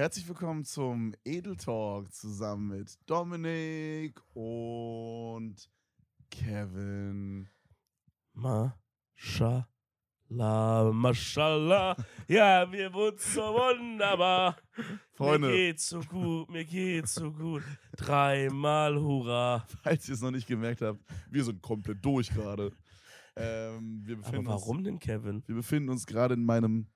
Herzlich willkommen zum Edel Talk zusammen mit Dominik und Kevin. Mashallah, Mashallah. Ja, mir wurde so wunderbar. Freunde. Mir geht's so gut, mir geht's so gut. Dreimal Hurra. Falls ihr es noch nicht gemerkt habt, wir sind komplett durch gerade. Ähm, wir Aber befinden warum Uns, denn, Kevin? wir befinden uns gerade in meinem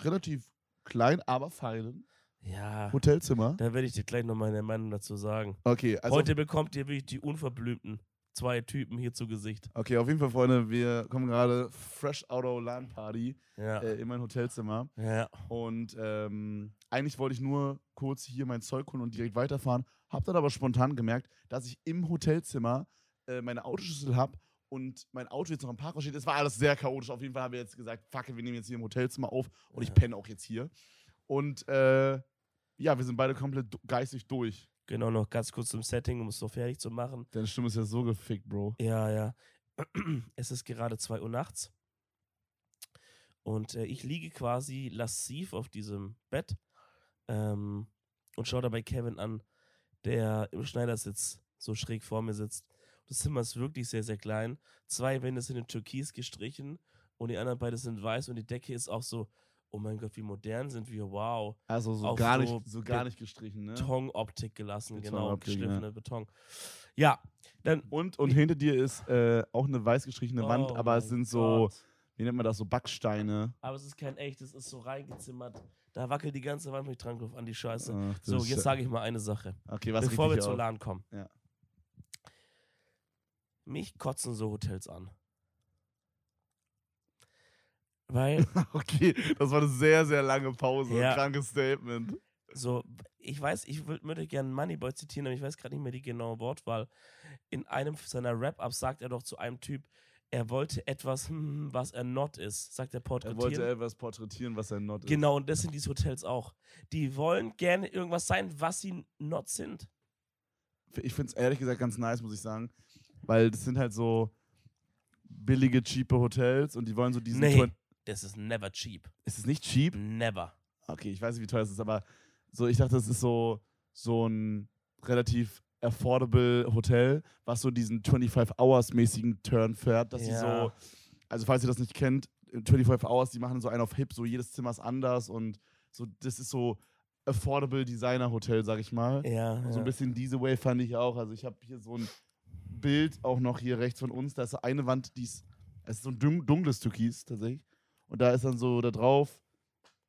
relativ kleinen, aber feinen Ja, Hotelzimmer. da werde ich dir gleich noch meine Meinung dazu sagen. Okay, also Heute bekommt ihr wirklich die unverblümten zwei Typen hier zu Gesicht. okay, auf jeden Fall, Freunde, wir kommen gerade fresh out of LAN Party Ja, äh, in mein Hotelzimmer. ja. Und ähm, eigentlich wollte ich nur kurz hier mein Zeug holen und direkt weiterfahren. Hab dann aber spontan gemerkt, dass ich im Hotelzimmer äh, meine Autoschlüssel habe und mein Auto jetzt noch im Parkhaus steht. Es war alles sehr chaotisch. Auf jeden Fall haben wir jetzt gesagt, fuck, wir nehmen jetzt hier im Hotelzimmer auf und ich Ja. penne auch jetzt hier. Und äh, ja, wir sind beide komplett geistig durch. Genau, noch ganz kurz zum Setting, um es so fertig zu machen. Deine Stimme ist ja so gefickt, Bro. Ja, ja. Es ist gerade 2 Uhr nachts. Und äh, ich liege quasi lassiv auf diesem Bett ähm, und schaue dabei Kevin an, der im Schneidersitz so schräg vor mir sitzt. Das Zimmer ist wirklich sehr, sehr klein. Zwei Wände sind in Türkis gestrichen und die anderen beide sind weiß und die Decke ist auch so, oh mein Gott, wie modern sind wir, wow. Also so Auf gar so nicht, so gar nicht gestrichen, ne? Betonoptik gelassen, genau, Betonoptik, ja. geschliffene Beton. Ja, dann Und, und hinter dir ist äh, auch eine weiß gestrichene Wand, Oh aber es sind so, Gott. wie nennt man das, so Backsteine. Aber es ist kein echtes, es ist so reingezimmert. Da wackelt die ganze Wand, wenn ich dran an die Scheiße. Ach, so, jetzt sage ich mal eine Sache, Okay, was bevor wir zur? LAN kommen. Ja. Mich kotzen so Hotels an. Weil, Okay, das war eine sehr, sehr lange Pause. Ja. Ein krankes Statement. so, ich weiß, ich würd- würde gerne Moneyboy zitieren, aber ich weiß gerade nicht mehr die genaue Wortwahl. In einem seiner Rap-Ups sagt er doch zu einem Typ, er wollte etwas, hm, was er not ist, sagt er Er porträtieren. wollte etwas porträtieren, was er not ist. Genau, und das sind diese Hotels auch. Die wollen gerne irgendwas sein, was sie not sind. Ich finde es ehrlich gesagt ganz nice, muss ich sagen. Weil das sind halt so billige, cheape Hotels und die wollen so diesen. Nee. Das ist never cheap. Ist es nicht cheap? Never. Okay, ich weiß nicht, wie teuer es ist, aber so, ich dachte, das ist so, so ein relativ affordable Hotel, was so diesen 25-Hours-mäßigen Turn fährt, dass sie Ja. so, also falls ihr das nicht kennt, 25 Hours, die machen so einen auf Hip, so jedes Zimmer ist anders und so, das ist so affordable Designer-Hotel, sag ich mal. Ja. So ein bisschen diese Way fand ich auch. Also ich habe hier so ein Bild auch noch hier rechts von uns. Da ist eine Wand, die ist, es ist so ein dun dunkles Türkis tatsächlich. Und da ist dann so da drauf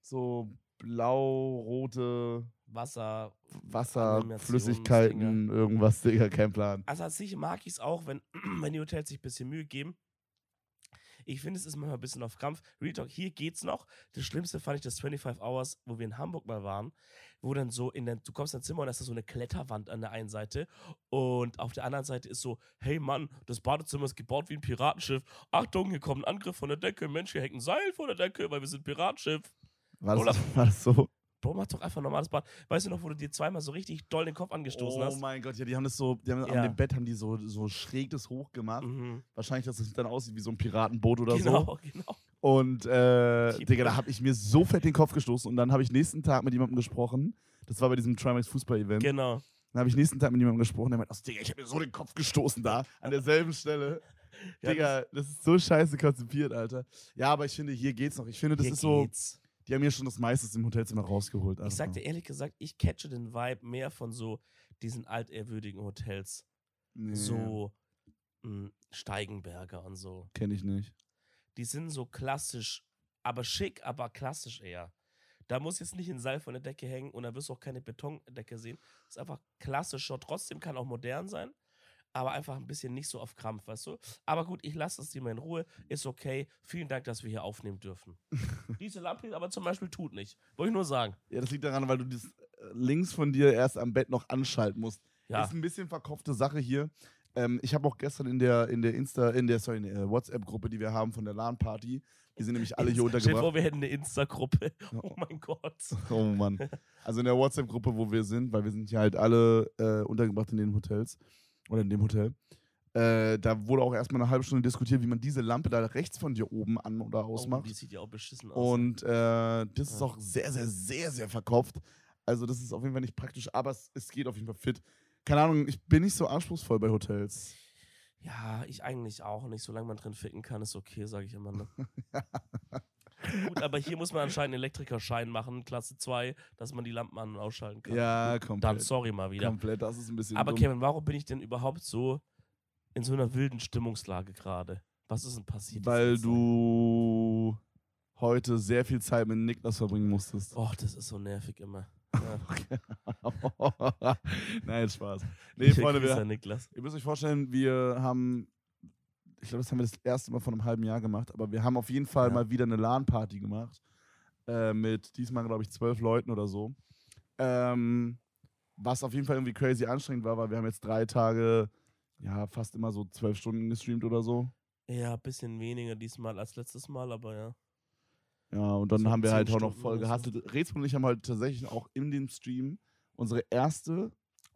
so blau-rote Wasser. Wasser. Flüssigkeiten, irgendwas, Digga, kein Plan. Also an sich mag ich es auch, wenn, wenn die Hotels sich ein bisschen Mühe geben. Ich finde, es ist manchmal ein bisschen auf Krampf. Real Talk, hier geht's noch. Das Schlimmste fand ich das 25 Hours, wo wir in Hamburg mal waren, wo dann so in der, du kommst in dein Zimmer und da ist da so eine Kletterwand an der einen Seite und auf der anderen Seite ist so, hey Mann, das Badezimmer ist gebaut wie ein Piratenschiff. Achtung, hier kommt ein Angriff von der Decke. Mensch, hier hängt ein Seil von der Decke, weil wir sind Piratenschiff. War das, war das so? Bro, mach doch einfach ein normales Bad. Weißt du noch, wo du dir zweimal so richtig doll den Kopf angestoßen oh hast? mein Gott, ja, die haben das so, die haben Ja. an dem Bett haben die so, so schräg das hoch gemacht. Mhm. Wahrscheinlich, dass es dann aussieht wie so ein Piratenboot oder so. Genau, genau. Und äh, Digga, da habe ich mir so fett den Kopf gestoßen und dann habe ich nächsten Tag mit jemandem gesprochen. Das war bei diesem Trimax Fußball-Event. Genau. Dann habe ich nächsten Tag mit jemandem gesprochen, der meint, oh, Digga, ich habe mir so den Kopf gestoßen da, an derselben Stelle. Ja, Digga, das ist so scheiße konzipiert, Alter. Ja, aber ich finde, hier geht's noch. Ich finde, das Hier ist so, geht's. die haben hier schon das meiste dem Hotelzimmer rausgeholt. Ich einfach. sag dir ehrlich gesagt, ich catche den Vibe mehr von so diesen altehrwürdigen Hotels. nee, So mh, Steigenberger und so. Kenne ich nicht. Die sind so klassisch, aber schick, aber klassisch eher. Da muss jetzt nicht ein Seil von der Decke hängen und da wirst du auch keine Betondecke sehen. ist einfach klassischer. Trotzdem kann auch modern sein, aber einfach ein bisschen nicht so auf Krampf, weißt du? Aber gut, ich lasse das Thema in Ruhe. Ist okay. Vielen Dank, dass wir hier aufnehmen dürfen. Diese Lampe aber zum Beispiel tut nicht. Wollte ich nur sagen. Ja, das liegt daran, weil du das äh, links von dir erst am Bett noch anschalten musst. Ja. Ist ein bisschen verkopfte Sache hier. Ähm, ich habe auch gestern in der, in der Insta, in der, sorry, in der WhatsApp-Gruppe, die wir haben von der LAN-Party, die sind nämlich alle hier Stell dir vor, untergebracht. wir hätten eine Insta-Gruppe. Oh mein Gott. Oh Mann. Also in der WhatsApp-Gruppe, wo wir sind, weil wir sind hier halt alle äh, untergebracht in den Hotels oder in dem Hotel. Äh, da wurde auch erstmal eine halbe Stunde diskutiert, wie man diese Lampe da rechts von dir oben an- oder Oh, ausmacht. die sieht ja auch beschissen aus. Und äh, das ist Ja. auch sehr, sehr, sehr, sehr verkopft. Also das ist auf jeden Fall nicht praktisch, aber es, es geht auf jeden Fall fit. Keine Ahnung, ich bin nicht so anspruchsvoll bei Hotels. Ja, ich eigentlich auch nicht. Solange man drin ficken kann, ist okay, sage ich immer. Ne? Gut, aber hier muss man anscheinend einen Elektrikerschein machen, Klasse 2, dass man die Lampen an- und ausschalten kann. Ja, Dann komplett. sorry mal wieder. Komplett, das ist ein bisschen Aber dumm. Kevin, warum bin ich denn überhaupt so in so einer wilden Stimmungslage gerade? Was ist denn passiert? Weil du heute sehr viel Zeit mit Niklas verbringen musstest. Och, das ist so nervig immer. Ja. Nein, Spaß. Nee, Liebe Freunde, wir, Niklas. ihr müsst euch vorstellen, wir haben, ich glaube, das haben wir das erste Mal vor einem halben Jahr gemacht, aber wir haben auf jeden Fall Ja. mal wieder eine LAN-Party gemacht. Äh, mit diesmal, glaube ich, zwölf Leuten oder so. Ähm, was auf jeden Fall irgendwie crazy anstrengend war, weil wir haben jetzt drei Tage, ja, fast immer so zwölf Stunden gestreamt oder so. Ja, bisschen weniger diesmal als letztes Mal, aber ja. Ja, und dann haben wir halt auch noch voll oder so. Rätsel und ich haben halt tatsächlich auch in dem Stream unsere erste,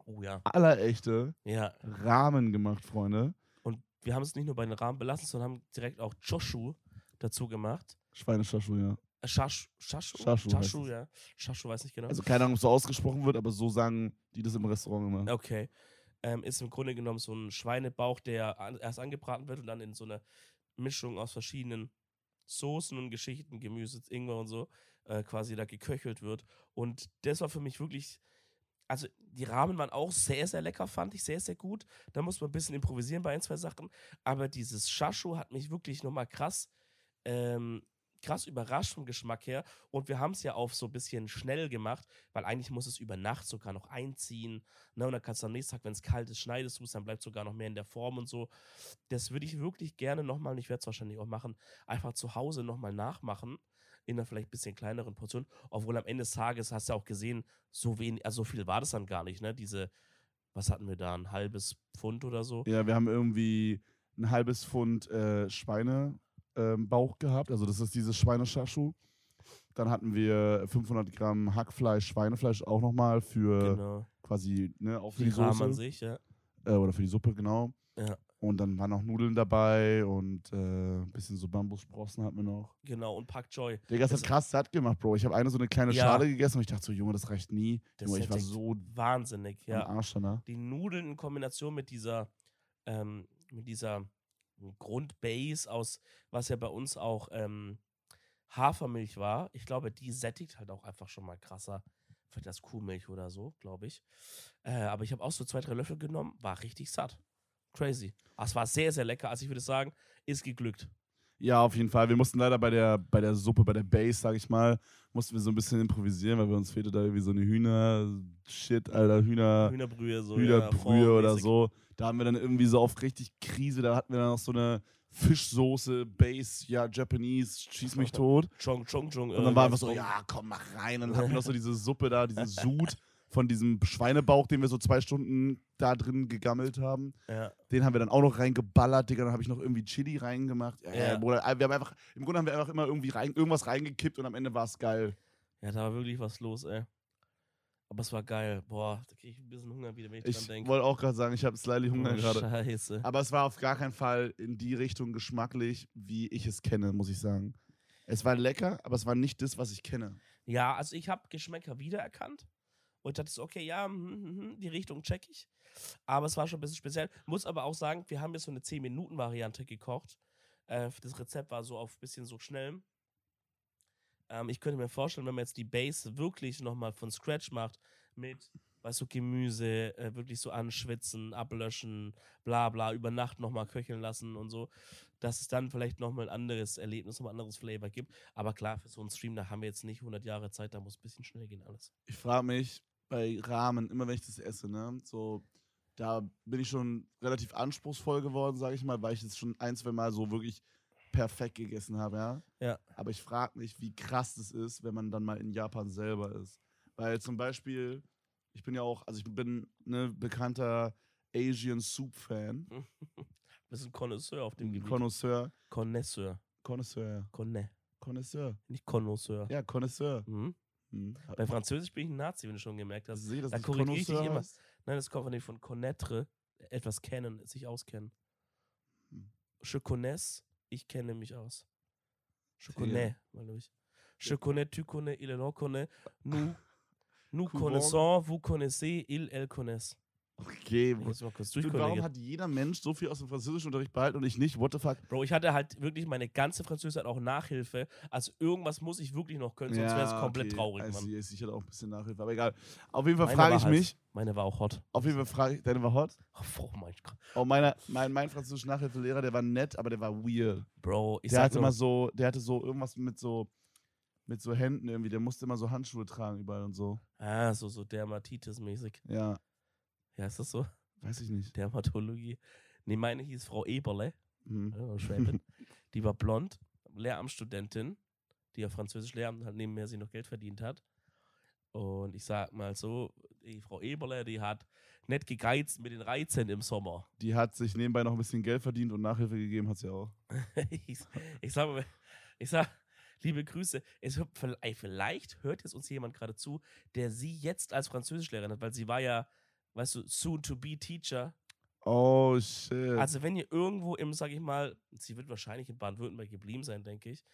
Oh ja. allerechte Ja. Rahmen gemacht, Freunde. Und wir haben es nicht nur bei den Rahmen belassen, sondern haben direkt auch Joshu dazu gemacht. Schweineschaschu, ja. Heißt Shashu, es. ja. Shashu weiß nicht genau. Also keine Ahnung, ob so ausgesprochen wird, aber so sagen die das im Restaurant immer. Okay. Ähm, ist im Grunde genommen so ein Schweinebauch, der an, erst angebraten wird und dann in so einer Mischung aus verschiedenen Soßen und Geschichten, Gemüse, Ingwer und so, äh, quasi da geköchelt wird. Und das war für mich wirklich. Also, die Ramen waren auch sehr, sehr lecker, fand ich sehr, sehr gut. Da muss man ein bisschen improvisieren bei ein, zwei Sachen. Aber dieses Shashu hat mich wirklich nochmal krass ähm, krass überrascht vom Geschmack her. Und wir haben es ja auf so ein bisschen schnell gemacht, weil eigentlich muss es über Nacht sogar noch einziehen. Ne? Und dann kannst du am nächsten Tag, wenn es kalt ist, schneidest du es, dann bleibt sogar noch mehr in der Form und so. Das würde ich wirklich gerne nochmal, ich werde es wahrscheinlich auch machen, einfach zu Hause nochmal nachmachen. In einer vielleicht ein bisschen kleineren Portion. Obwohl am Ende des Tages hast du ja auch gesehen, so wenig, also so viel war das dann gar nicht, ne? Diese, was hatten wir da, ein halbes Pfund oder so? Ja, wir haben irgendwie ein halbes Pfund äh, Schweinebauch ähm, Bauch gehabt. Also das ist dieses Schweineschaschu. Dann hatten wir 500 Gramm Hackfleisch, Schweinefleisch auch nochmal für genau. quasi, ne, auch für Die die Rahmen an Soße. sich, ja. Äh, oder für die Suppe, genau. Ja. Und dann waren noch Nudeln dabei und äh, ein bisschen so Bambussprossen hatten wir noch. Genau, und Pak Joy. Digga, das Das- hat krass satt gemacht, Bro. Ich habe eine so eine kleine Ja. Schale gegessen und ich dachte so, Junge, das reicht nie. Das Junge, ich war so Wahnsinnig, ja. Arsch danach. die Nudeln in Kombination mit dieser, ähm, mit dieser Grundbase aus, was ja bei uns auch ähm, Hafermilch war. Ich glaube, die sättigt halt auch einfach schon mal krasser. Vielleicht das Kuhmilch oder so, glaube ich. Äh, aber ich habe auch so zwei, drei Löffel genommen, war richtig satt. Crazy. Es war sehr, sehr lecker. Also ich würde sagen, ist geglückt. Ja, auf jeden Fall. Wir mussten leider bei der, bei der Suppe, bei der Base, sag ich mal, mussten wir so ein bisschen improvisieren, weil wir uns fehlte da irgendwie so eine Hühner-Shit, Alter, Hühner, Hühnerbrühe so. Hühnerbrühe ja, oder so. Da haben wir dann irgendwie so auf richtig Krise, da hatten wir dann noch so eine Fischsoße, Base, ja, Japanese, schieß mich tot. Chong, Chong, Chong. Und dann war einfach so, ja, komm, mach rein. Und dann hatten wir noch so diese Suppe da, diesen Sud von diesem Schweinebauch, den wir so zwei Stunden da drin gegammelt haben. Ja, Den haben wir dann auch noch reingeballert, Digga. Dann habe ich noch irgendwie Chili reingemacht. Ja, Ja. Bruder, wir haben einfach, Im Grunde haben wir einfach immer irgendwie rein, irgendwas reingekippt und am Ende war es geil. ja, da war wirklich was los, ey. Aber es war geil. Boah, da kriege ich ein bisschen Hunger wieder, wenn ich, dran Ich denke. wollte auch gerade sagen, ich habe slightly Hunger Oh, gerade. Scheiße. Aber es war auf gar keinen Fall in die Richtung geschmacklich, wie ich es kenne, muss ich sagen. Es war lecker, aber es war nicht das, was ich kenne. Ja, also ich habe Geschmäcker wiedererkannt und dachte so, okay, ja, hm, hm, hm, die Richtung check ich. Aber es war schon ein bisschen speziell. Muss aber auch sagen, wir haben jetzt so eine 10-Minuten-Variante gekocht. Äh, das Rezept war so auf ein bisschen so schnell. Ähm, ich könnte mir vorstellen, wenn man jetzt die Base wirklich nochmal von Scratch macht, mit, weißt du, Gemüse, äh, wirklich so anschwitzen, ablöschen, bla bla, über Nacht nochmal köcheln lassen und so, dass es dann vielleicht nochmal ein anderes Erlebnis, nochmal ein anderes Flavor gibt. Aber klar, für so einen Stream, da haben wir jetzt nicht 100 Jahre Zeit, da muss ein bisschen schnell gehen alles. Ich frage mich bei Ramen, immer wenn ich das esse, ne, so, da bin ich schon relativ anspruchsvoll geworden, sage ich mal, weil ich es schon ein, zwei Mal so wirklich perfekt gegessen habe, ja. Ja. Aber ich frage mich, wie krass das ist, wenn man dann mal in Japan selber ist. Weil zum Beispiel, ich bin ja auch, also ich bin ne bekannter Asian Soup Fan, Wir sind Connoisseur auf dem Gebiet. Connoisseur, Connoisseur. Connoisseur, Conne. Connoisseur, Nicht Connoisseur. ja Connoisseur. Mhm. Hm. Bei Französisch bin ich ein Nazi, wenn du schon gemerkt hast. sehe das Da korrigiere ich dich immer. Nein, das kommt von dem von connaître, etwas kennen, sich auskennen. Hm. Je connais, ich kenne mich aus. Je connais, meine ich. Je connais, tu connais, il en connaît, nous, Nous connaissons, vous connaissez, il, elle connaisse. Okay, Ich muss mal kurz Dude, warum hat jeder Mensch so viel aus dem Französischunterricht behalten und ich nicht? What the fuck? Bro, ich hatte halt wirklich meine ganze Französischzeit auch Nachhilfe. Also irgendwas muss ich wirklich noch können, sonst wäre es komplett okay. traurig, I Mann. Ich hatte auch ein bisschen Nachhilfe, aber egal. Auf jeden Fall Meine frage ich halt- mich, Meine war auch hot. auf jeden Fall frage ich, deine war hot? Oh, mein Gott. Oh, meiner, mein, mein französischer Nachhilfelehrer, der war nett, aber der war weird. Bro, ich der hatte immer so, der hatte so irgendwas mit so, mit so Händen irgendwie. Der musste immer so Handschuhe tragen überall und so. ah, so, so Dermatitis-mäßig. Ja, Ja, ist das so? weiß ich nicht. Dermatologie. Nee, meine hieß Frau Eberle, Hm. Schwäbin. die war blond, Lehramtsstudentin, die ja Französisch Lehramt halt nebenher sie noch Geld verdient hat. Und ich sag mal so, die Frau Eberle, die hat nicht gegeizt mit den Reizen im Sommer. Die hat sich nebenbei noch ein bisschen Geld verdient und Nachhilfe gegeben hat sie auch. ich, ich sag mal, ich sag, liebe Grüße. Es vielleicht hört jetzt uns jemand gerade zu, der sie jetzt als Französischlehrerin hat, weil sie war ja, weißt du, soon to be Teacher. Oh, shit. Also wenn ihr irgendwo im, sag ich mal, sie wird wahrscheinlich in Baden-Württemberg geblieben sein, denke ich,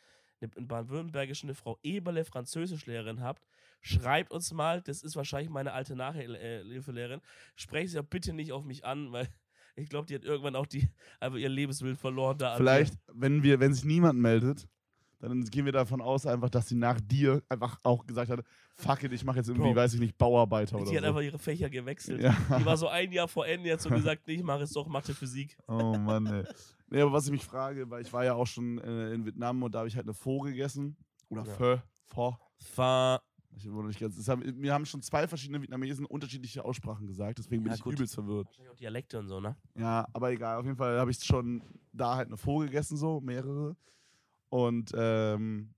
eine- in Baden-Württembergisch eine Frau Eberle Französischlehrerin habt, schreibt uns mal, das ist wahrscheinlich meine alte Nachhilfelehrerin, sprecht sie doch bitte nicht auf mich an, weil ich glaube, die hat irgendwann auch die, einfach ihr Lebensbild verloren da. Vielleicht, wenn wir, wenn sich niemand meldet, dann gehen wir davon aus, einfach, dass sie nach dir einfach auch gesagt hat, fuck it, ich mache jetzt irgendwie, Bro. weiß ich nicht, Bauarbeiter oder Die hat so. einfach ihre Fächer gewechselt. Ja. Die war so ein Jahr vor Ende jetzt und gesagt, nee, ich mache jetzt doch Mathe Physik. Oh Mann, ey. Nee, aber was ich mich frage, weil ich war ja auch schon äh, in Vietnam und da habe ich halt eine Pho gegessen. Oder Ja. Pho. Pho. Fa Ich wurde nicht ganz. Haben, mir haben schon zwei verschiedene Vietnamesen unterschiedliche Aussprachen gesagt, deswegen bin Ja, ich gut. übelst verwirrt. wahrscheinlich auch Dialekte und so, ne? Ja, aber egal. Auf jeden Fall habe ich schon da halt eine Pho gegessen, so mehrere. Und, ähm,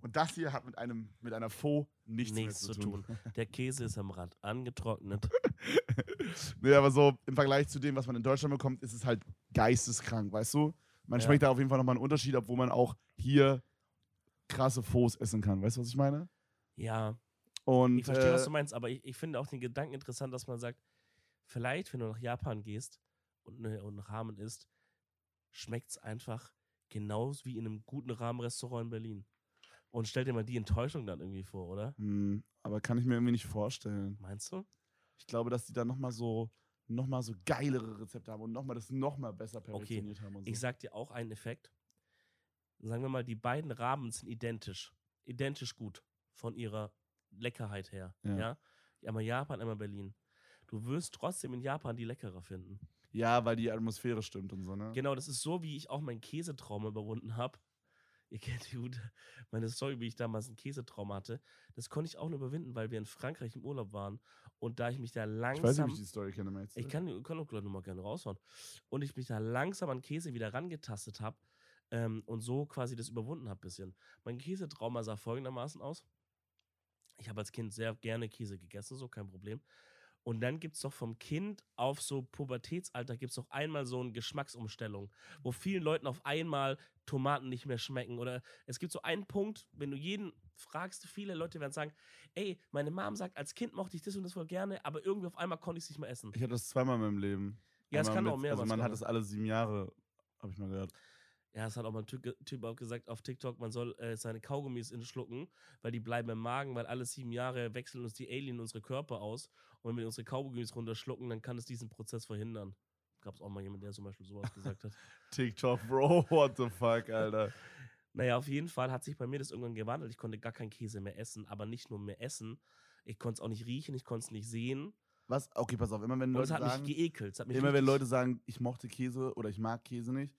und das hier hat mit einem mit einer Pho nichts, Nichts zu tun. Der Käse ist am Rand angetrocknet. nee, aber so im Vergleich zu dem, was man in Deutschland bekommt, ist es halt geisteskrank, weißt du? Man Ja. schmeckt da auf jeden Fall nochmal einen Unterschied, obwohl man auch hier krasse Phos essen kann. Weißt du, was ich meine? Ja, Und ich verstehe, äh, was du meinst, aber ich, ich finde auch den Gedanken interessant, dass man sagt, vielleicht, wenn du nach Japan gehst und, ne, und Ramen isst, schmeckt es einfach genauso wie in einem guten Rahmenrestaurant in Berlin. Und stell dir mal die Enttäuschung dann irgendwie vor, oder? Hm, aber kann ich mir irgendwie nicht vorstellen. Meinst du? Ich glaube, dass die da nochmal so, noch mal so geilere Rezepte haben und nochmal das nochmal besser perfektioniert haben. Und so. Ich sag dir auch einen Effekt. Sagen wir mal, die beiden Ramen sind identisch. Identisch gut von ihrer Leckerheit her. Ja. Ja. Einmal Japan, einmal Berlin. Du wirst trotzdem in Japan die leckerer finden. Ja, weil die Atmosphäre stimmt und so, ne? Genau, das ist so, wie ich auch meinen Käsetrauma überwunden habe. Ihr kennt die gute, meine Story, wie ich damals einen Käsetrauma hatte. Das konnte ich auch nur überwinden, weil wir in Frankreich im Urlaub waren. Und da ich mich da Ich weiß nicht, langsam. ob ich die Story kenne, meinst du? Ich kann, kann auch gleich nochmal gerne raushauen. Und ich mich da langsam an Käse wieder rangetastet habe ähm, und so quasi das überwunden habe bisschen. Mein Käsetrauma sah folgendermaßen aus. Ich habe als Kind sehr gerne Käse gegessen, so kein Problem. Und dann gibt es doch vom Kind auf so Pubertätsalter gibt es doch einmal so eine Geschmacksumstellung, wo vielen Leuten auf einmal Tomaten nicht mehr schmecken. Oder es gibt so einen Punkt, wenn du jeden fragst, viele Leute werden sagen, ey, meine Mom sagt, als Kind mochte ich das und das voll gerne, aber irgendwie auf einmal konnte ich es nicht mehr essen. Ich hatte das zweimal in meinem Leben. Ja, es kann auch mit- mehrmals Also man hat das alle sieben Jahre, habe ich mal gehört. Ja, es hat auch mal ein Typ, typ auch gesagt auf TikTok, man soll äh, seine Kaugummis schlucken, weil die bleiben im Magen, weil alle sieben Jahre wechseln uns die Alien unsere Körper aus. Und wenn wir unsere Kaugummis runterschlucken, dann kann es diesen Prozess verhindern. Gab es auch mal jemanden, der zum Beispiel sowas gesagt hat. TikTok, Bro, what the fuck, Alter. Naja, auf jeden Fall hat sich bei mir das irgendwann gewandelt. Ich konnte gar keinen Käse mehr essen, aber nicht nur mehr essen. Ich konnte es auch nicht riechen, ich konnte es nicht sehen. Was? Okay, pass auf, immer wenn Und es Leute hat sagen, mich geekelt. Hat mich immer wenn Leute sagen, ich mochte Käse oder ich mag Käse nicht,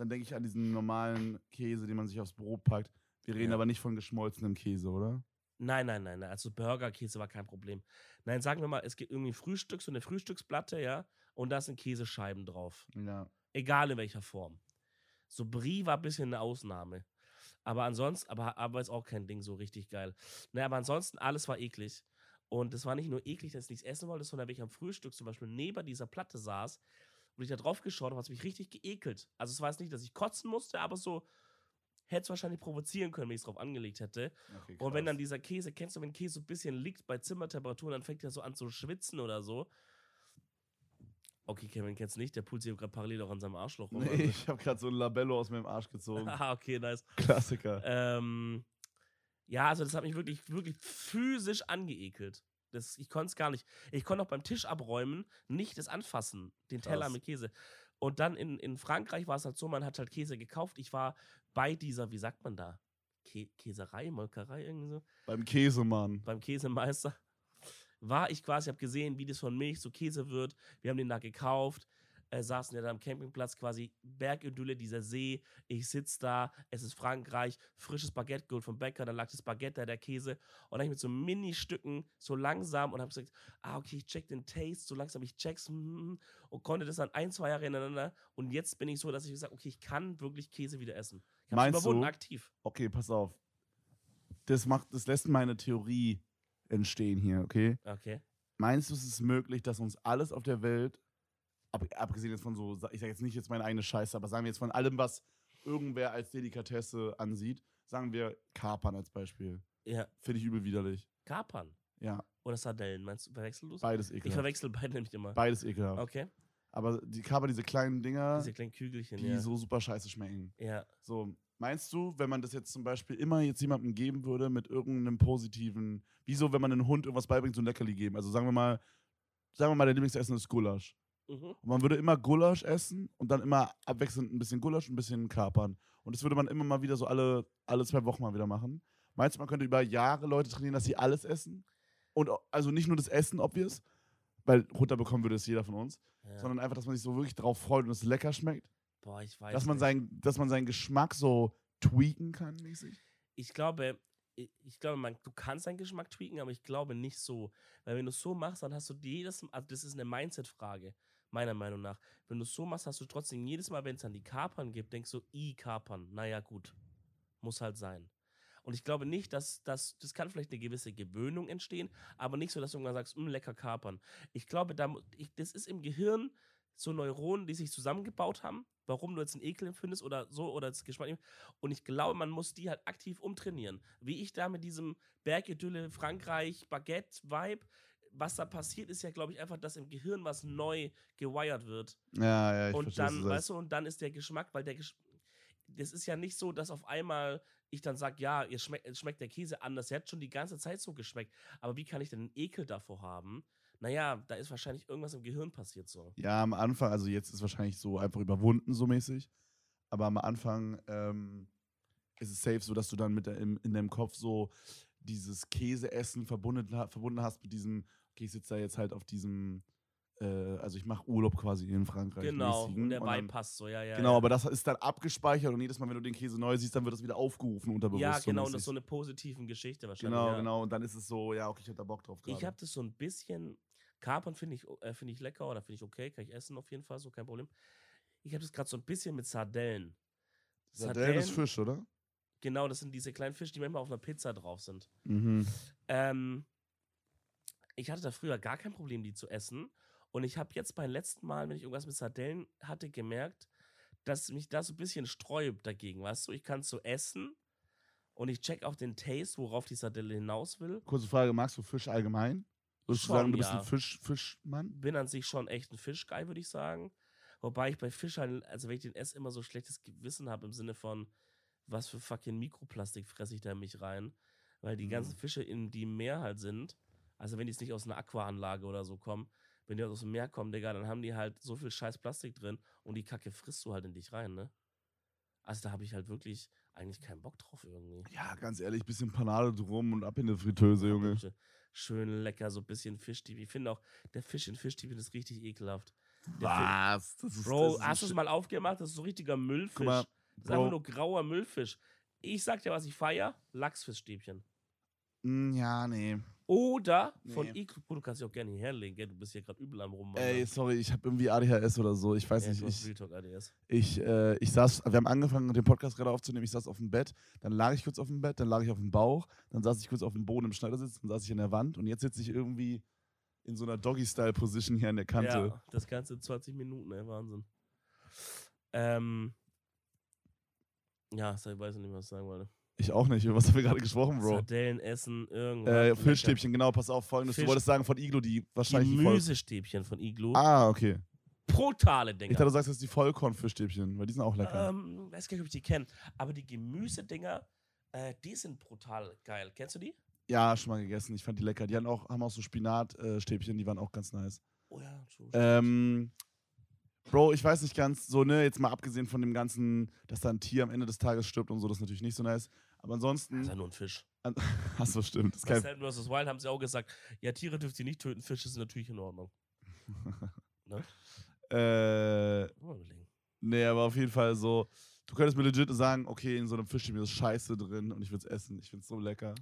dann denke ich an diesen normalen Käse, den man sich aufs Brot packt. Wir reden Ja. aber nicht von geschmolzenem Käse, oder? Nein, nein, nein, nein. Also Burgerkäse war kein Problem. Nein, sagen wir mal, es gibt irgendwie ein Frühstück, so eine Frühstücksplatte, ja, und da sind Käsescheiben drauf. Ja. Egal in welcher Form. So Brie war ein bisschen eine Ausnahme. Aber ansonsten, aber, aber ist auch kein Ding so richtig geil. Naja, aber ansonsten, alles war eklig. Und es war nicht nur eklig, dass ich nichts essen wollte, sondern wenn ich am Frühstück zum Beispiel neben dieser Platte saß und ich da drauf geschaut habe, hat mich richtig geekelt. Also es war jetzt nicht, dass ich kotzen musste, aber so hätte es wahrscheinlich provozieren können, wenn ich es drauf angelegt hätte. Okay, Und wenn dann dieser Käse, kennst du, wenn Käse so ein bisschen liegt bei Zimmertemperatur, dann fängt er so an zu schwitzen oder so. Okay, Kevin kennt's nicht, der pult sich gerade parallel auch an seinem Arschloch rum. Nee, ich habe gerade so ein Labello aus meinem Arsch gezogen. ah, okay, nice. Klassiker. Ähm, Ja, also das hat mich wirklich, wirklich physisch angeekelt. Das, ich konnte es gar nicht. Ich konnte auch beim Tisch abräumen nicht das anfassen, den Teller Krass. mit Käse. Und dann in, in Frankreich war es halt so, man hat halt Käse gekauft. Ich war bei dieser, wie sagt man da? Kä Käserei, Molkerei, irgendwie so. Beim Käsemann. Beim Käsemeister. War ich quasi, habe gesehen, wie das von Milch zu Käse wird. Wir haben den da gekauft. Äh, saßen ja da am Campingplatz quasi Bergidylle, dieser See. Ich sitze da, es ist Frankreich, frisches Baguette geholt vom Bäcker, dann lag das Baguette da, der Käse. Und dann ich mit so Mini-Stücken so langsam und habe gesagt, ah, okay, ich check den Taste, so langsam, ich check's mm, und konnte das dann ein, zwei Jahre hintereinander. Und jetzt bin ich so, dass ich gesagt okay, ich kann wirklich Käse wieder essen. Ich Meinst überwunden, du? aktiv. Okay, pass auf. Das macht, das lässt meine Theorie entstehen hier, okay? Okay. Meinst du, es ist möglich, dass uns alles auf der Welt, ab, abgesehen jetzt von so, ich sage jetzt nicht jetzt meine eigene Scheiße, aber sagen wir jetzt von allem, was irgendwer als Delikatesse ansieht, sagen wir Kapern als Beispiel. Ja. Finde ich übel widerlich. Kapern Ja, oder Sardellen, meinst du, verwechselst du es? beides Ich ekelhaft. verwechsel beide nämlich immer. Beides ekelhaft. Okay. Aber die Kapern, diese kleinen Dinger, Diese kleinen Kügelchen, die ja. so super scheiße schmecken. ja. So, meinst du, wenn man das jetzt zum Beispiel immer jetzt jemandem geben würde mit irgendeinem positiven, wieso, wenn man einem Hund irgendwas beibringt, so ein Leckerli geben? Also sagen wir mal, sagen wir mal, der Lieblingsessen ist Gulasch. Mhm. Und man würde immer Gulasch essen und dann immer abwechselnd ein bisschen Gulasch und ein bisschen Kapern. Und das würde man immer mal wieder so alle, alle zwei Wochen mal wieder machen. Meinst du, man könnte über Jahre Leute trainieren, dass sie alles essen? Und also nicht nur das Essen, obvious, weil runterbekommen würde es jeder von uns, ja. sondern einfach, dass man sich so wirklich drauf freut und es lecker schmeckt. Boah, ich weiß Dass man, nicht. sein, dass man seinen Geschmack so tweaken kann, mäßig. ich glaube, ich, ich glaube, man, du kannst deinen Geschmack tweaken, aber ich glaube nicht so. Weil wenn du es so machst, dann hast du jedes Mal, also das ist eine Mindset-Frage, meiner Meinung nach. Wenn du es so machst, hast du trotzdem jedes Mal, wenn es dann die Kapern gibt, denkst du, i Kapern, naja gut, muss halt sein. Und ich glaube nicht, dass das, das kann vielleicht eine gewisse Gewöhnung entstehen, aber nicht so, dass du irgendwann sagst, "Mm, lecker Kapern. Ich glaube, da, ich, das ist im Gehirn so Neuronen, die sich zusammengebaut haben, warum du jetzt einen Ekel empfindest oder so oder das Geschmack. Und ich glaube, man muss die halt aktiv umtrainieren. Wie ich da mit diesem Bergidylle, Frankreich, Baguette-Vibe, was da passiert, ist ja, glaube ich, einfach, dass im Gehirn was neu gewired wird. Ja, ja, ich und verstehe, dann, weißt du, und dann ist der Geschmack, weil der Gesch das ist ja nicht so, dass auf einmal ich dann sage, ja, ihr schmeckt, es schmeckt der Käse anders. Er hat schon die ganze Zeit so geschmeckt. Aber wie kann ich denn einen Ekel davor haben? Naja, da ist wahrscheinlich irgendwas im Gehirn passiert so. Ja, am Anfang, also jetzt ist wahrscheinlich so einfach überwunden, so mäßig. Aber am Anfang ähm, ist es safe so, dass du dann mit der, in, in deinem Kopf so dieses Käseessen verbunden, verbunden hast mit diesem, okay, ich sitze da jetzt halt auf diesem, äh, also ich mache Urlaub quasi in Frankreich. Genau, und der dann, passt so, ja, ja. Genau, ja. aber das ist dann abgespeichert und jedes Mal, wenn du den Käse neu siehst, dann wird das wieder aufgerufen unterbewusst. Ja, genau, und das ist so eine positiven Geschichte wahrscheinlich. Genau, ja. genau. Und dann ist es so, ja, okay, ich hab da Bock drauf gerade. Ich habe das so ein bisschen. Kapern finde ich, äh, find ich lecker oder finde ich okay, kann ich essen auf jeden Fall, so kein Problem. Ich habe das gerade so ein bisschen mit Sardellen. Sardellen ist Fisch, oder? Genau, das sind diese kleinen Fische, die manchmal auf einer Pizza drauf sind. Mhm. Ähm, ich hatte da früher gar kein Problem, die zu essen. Und ich habe jetzt beim letzten Mal, wenn ich irgendwas mit Sardellen hatte, gemerkt, dass mich da so ein bisschen sträubt dagegen. Weißt du, ich kann es so essen und ich check auch den Taste, worauf die Sardelle hinaus will. Kurze Frage, magst du Fisch allgemein? Würdest du Schon, sagen, du bist ja. ein Fisch, Fischmann? Bin an sich schon echt ein Fischguy, würde ich sagen. Wobei ich bei Fisch halt, also wenn ich den esse, immer so schlechtes Gewissen habe im Sinne von, was für fucking Mikroplastik fresse ich da in mich rein. Weil die Mhm. ganzen Fische, in, die im Meer halt sind, also wenn die jetzt nicht aus einer Aquaanlage oder so kommen, wenn die aus dem Meer kommen, Digga, dann haben die halt so viel scheiß Plastik drin und die Kacke frisst du halt in dich rein, ne? Also da habe ich halt wirklich eigentlich keinen Bock drauf irgendwie. Ja, ganz ehrlich, bisschen Panade drum und ab in die Fritteuse, Junge. Schön- lecker, so ein bisschen Fischtibi. Ich finde auch, der Fisch in Fischtibi ist richtig ekelhaft. Der Was? Das ist, Bro, das hast du es mal aufgemacht? Das ist so richtiger Müllfisch. Mal, das ist einfach nur grauer Müllfisch. Ich sag dir, was ich feier: Lachsfischstäbchen. Mm, Ja, nee. Oder von Nee. Iglo. Bro, Du kannst dich auch gerne hierher legen, gell? Du bist hier gerade übel am Rum. Ey, sorry, ich habe irgendwie ADHS oder so. Ich weiß ja, nicht. Ich, Talk ADS. ich, äh, ich saß, wir haben angefangen, den Podcast gerade aufzunehmen. Ich saß auf dem Bett, dann lag ich kurz auf dem Bett, dann lag ich auf dem Bauch, dann saß ich kurz auf dem Boden im Schneidersitz, dann saß ich an der Wand und jetzt sitze ich irgendwie in so einer Doggy-Style-Position hier an der Kante. Ja, das Ganze 20 Minuten, ey, Wahnsinn. Ähm. Ja, ich weiß nicht, was ich sagen wollte. Ich auch nicht. Über was haben wir gerade gesprochen, Bro? Sardellen essen, irgendwas. Äh. Fischstäbchen, genau, pass auf, folgendes. Fisch- Du wolltest sagen von Iglo, die wahrscheinlich Gemüsestäbchen von Iglo. Ah, okay. Brutale Ich Dinger. dachte, du sagst jetzt die Vollkornfrischstäbchen, weil die sind auch lecker. Ähm, weiß gar nicht, ob ich die kenne. Aber die Gemüsedinger, Äh, die sind brutal geil. Kennst du die? Ja, schon mal gegessen. Ich fand die lecker. Die haben auch, haben auch so Spinatstäbchen, die waren auch ganz nice. Oh ja, so. Ähm, Bro, ich weiß nicht ganz, so, ne, jetzt mal abgesehen von dem ganzen, dass da ein Tier am Ende des Tages stirbt und so, das ist natürlich nicht so nice. Aber ansonsten. das ist ja nur ein Fisch. Achso, stimmt. Das Bei kein, Sand vs. Wild haben sie auch gesagt, ja, Tiere dürft ihr nicht töten, Fische sind natürlich in Ordnung. äh, Mal überlegen. nee, aber auf jeden Fall so, du könntest mir legit sagen, okay, in so einem Fischstäbchen ist Scheiße drin und ich würde es essen. Ich finde es so lecker.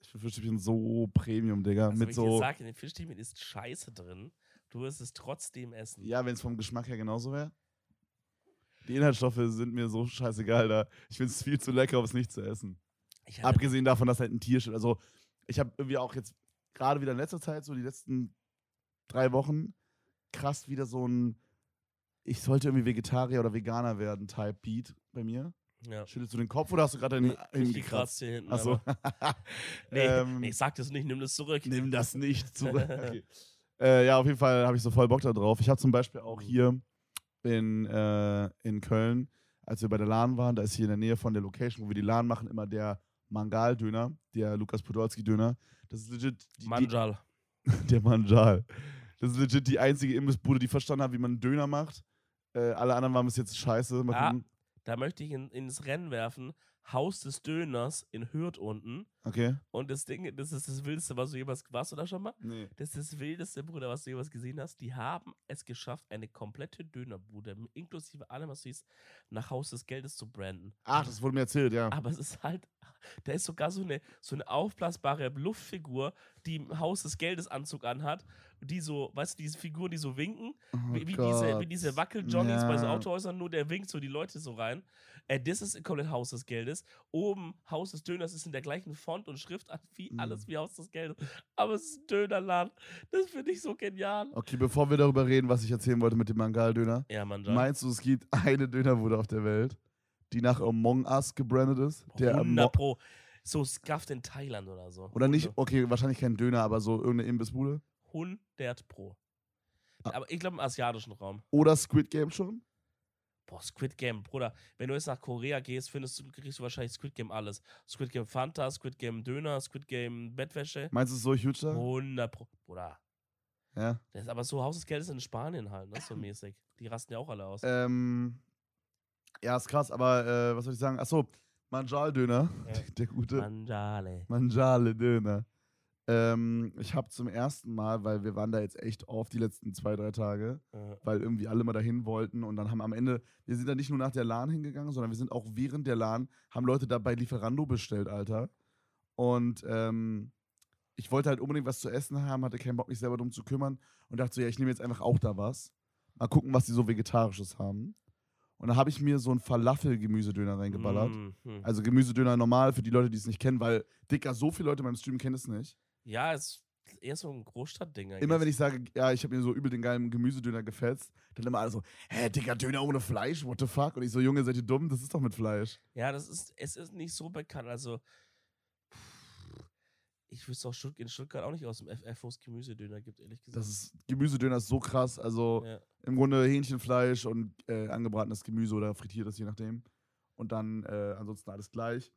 Ich finde Fischstäbchen so Premium, Digga. Also, mit wenn ich so. dir sage, in den Fischstäbchen ist Scheiße drin, du wirst es trotzdem essen. Ja, wenn es vom Geschmack her genauso wäre. Die Inhaltsstoffe sind mir so scheißegal da. Ich finde es viel zu lecker, um es nicht zu essen. Abgesehen davon, dass halt ein Tier steht. Also, ich habe irgendwie auch jetzt gerade wieder in letzter Zeit, so die letzten drei Wochen, krass wieder so ein Ich sollte irgendwie Vegetarier oder Veganer werden, Type Beat bei mir. ja. Schüttelst du den Kopf oder hast du gerade den Nee, ich hingekratzt? gekratzt hier hinten. Achso. Nee, ähm, nee, sag das nicht, nimm das zurück. Nimm das nicht zurück. Okay. Äh, ja, auf jeden Fall habe ich so voll Bock da drauf. Ich habe zum Beispiel auch hier in, äh, in Köln, als wir bei der LAN waren, da ist hier in der Nähe von der Location, wo wir die LAN machen, immer der Mangal-Döner, der Lukas Podolski-Döner. Das ist legit die, Manjal. die, der Manjal. Das ist legit die einzige Imbissbude, die verstanden hat, wie man einen Döner macht. Äh, alle anderen waren bis jetzt scheiße. Mal gucken. Da möchte ich in, ins Rennen werfen. Haus des Döners in Hürth unten. Okay. Und das Ding, das ist das Wildeste, was du jemals. Warst du da schon mal? Nee. Das ist das Wildeste, Bruder, was du jemals gesehen hast. Die haben es geschafft, eine komplette Dönerbude, inklusive allem, was du siehst, nach Haus des Geldes zu branden. Ach, das wurde mir erzählt, ja. Aber es ist halt, da ist sogar so eine, so eine aufblasbare Luftfigur, die im Haus des Geldes Anzug anhat, die so, weißt du, diese Figuren, die so winken, Oh wie, wie, diese, wie diese Wackel-Johnnies bei so. Autohäusern, nur der winkt so die Leute so rein. Äh, das ist komplett Haus des Geldes. Oben Haus des Döners ist in der gleichen Font und Schrift wie Mhm. alles wie Haus des Geldes. Aber es ist ein Dönerladen. Das finde ich so genial. Okay, bevor wir darüber reden, was ich erzählen wollte mit dem Mangal-Döner. Ja, Mann, Meinst du, es gibt eine Dönerbude auf der Welt, die nach Among Us gebrandet ist? Der 100 Amo Pro. So Scuffed in Thailand oder so. oder nicht, 100 okay, wahrscheinlich kein Döner, aber so irgendeine Imbissbude? 100 Pro. Ah. Aber ich glaube im asiatischen Raum. Oder Squid Game schon? Boah, Squid Game, Bruder. Wenn du jetzt nach Korea gehst, findest du, kriegst du wahrscheinlich Squid Game alles. Squid Game Fanta, Squid Game Döner, Squid Game Bettwäsche. Meinst du so huge da? 100 Pro. Bruder. Ja. Das ist aber so Haus des Geldes in Spanien halt, ne? So mäßig. Die rasten ja auch alle aus. Ähm, ja, ist krass, aber äh, was soll ich sagen? Achso, Manjal-Döner, Ja. der gute Manjale. Manjale-Döner. Ähm, ich habe zum ersten Mal, weil wir waren da jetzt echt oft die letzten zwei, drei Tage, Äh, weil irgendwie alle mal dahin wollten und dann haben am Ende, wir sind da nicht nur nach der LAN hingegangen, sondern wir sind auch während der LAN, haben Leute da bei Lieferando bestellt, Alter. Und ähm, ich wollte halt unbedingt was zu essen haben, hatte keinen Bock, mich selber drum zu kümmern und dachte so, ja, ich nehme jetzt einfach auch da was. Mal gucken, was die so Vegetarisches haben. Und dann habe ich mir so einen Falafel-Gemüsedöner reingeballert. mhm. Also Gemüsedöner normal für die Leute, die es nicht kennen, weil, Dicker, so viele Leute in meinem Stream kennen es nicht. Ja, ist eher so ein Großstadtding eigentlich. Immer wenn ich sage, ja, ich habe mir so übel den geilen Gemüsedöner gefetzt, dann immer alle so, hä, Dicker, Döner ohne Fleisch, what the fuck? Und ich so, Junge, seid ihr dumm? Das ist doch mit Fleisch. Ja, das ist, es ist nicht so bekannt. Also, ich wüsste auch in Stuttgart auch nicht aus dem FF, wo es Gemüsedöner gibt, ehrlich gesagt. Das ist, Gemüsedöner ist so krass. Also ja. im Grunde Hähnchenfleisch und äh, angebratenes Gemüse oder frittiertes, je nachdem. Und dann äh, ansonsten alles gleich.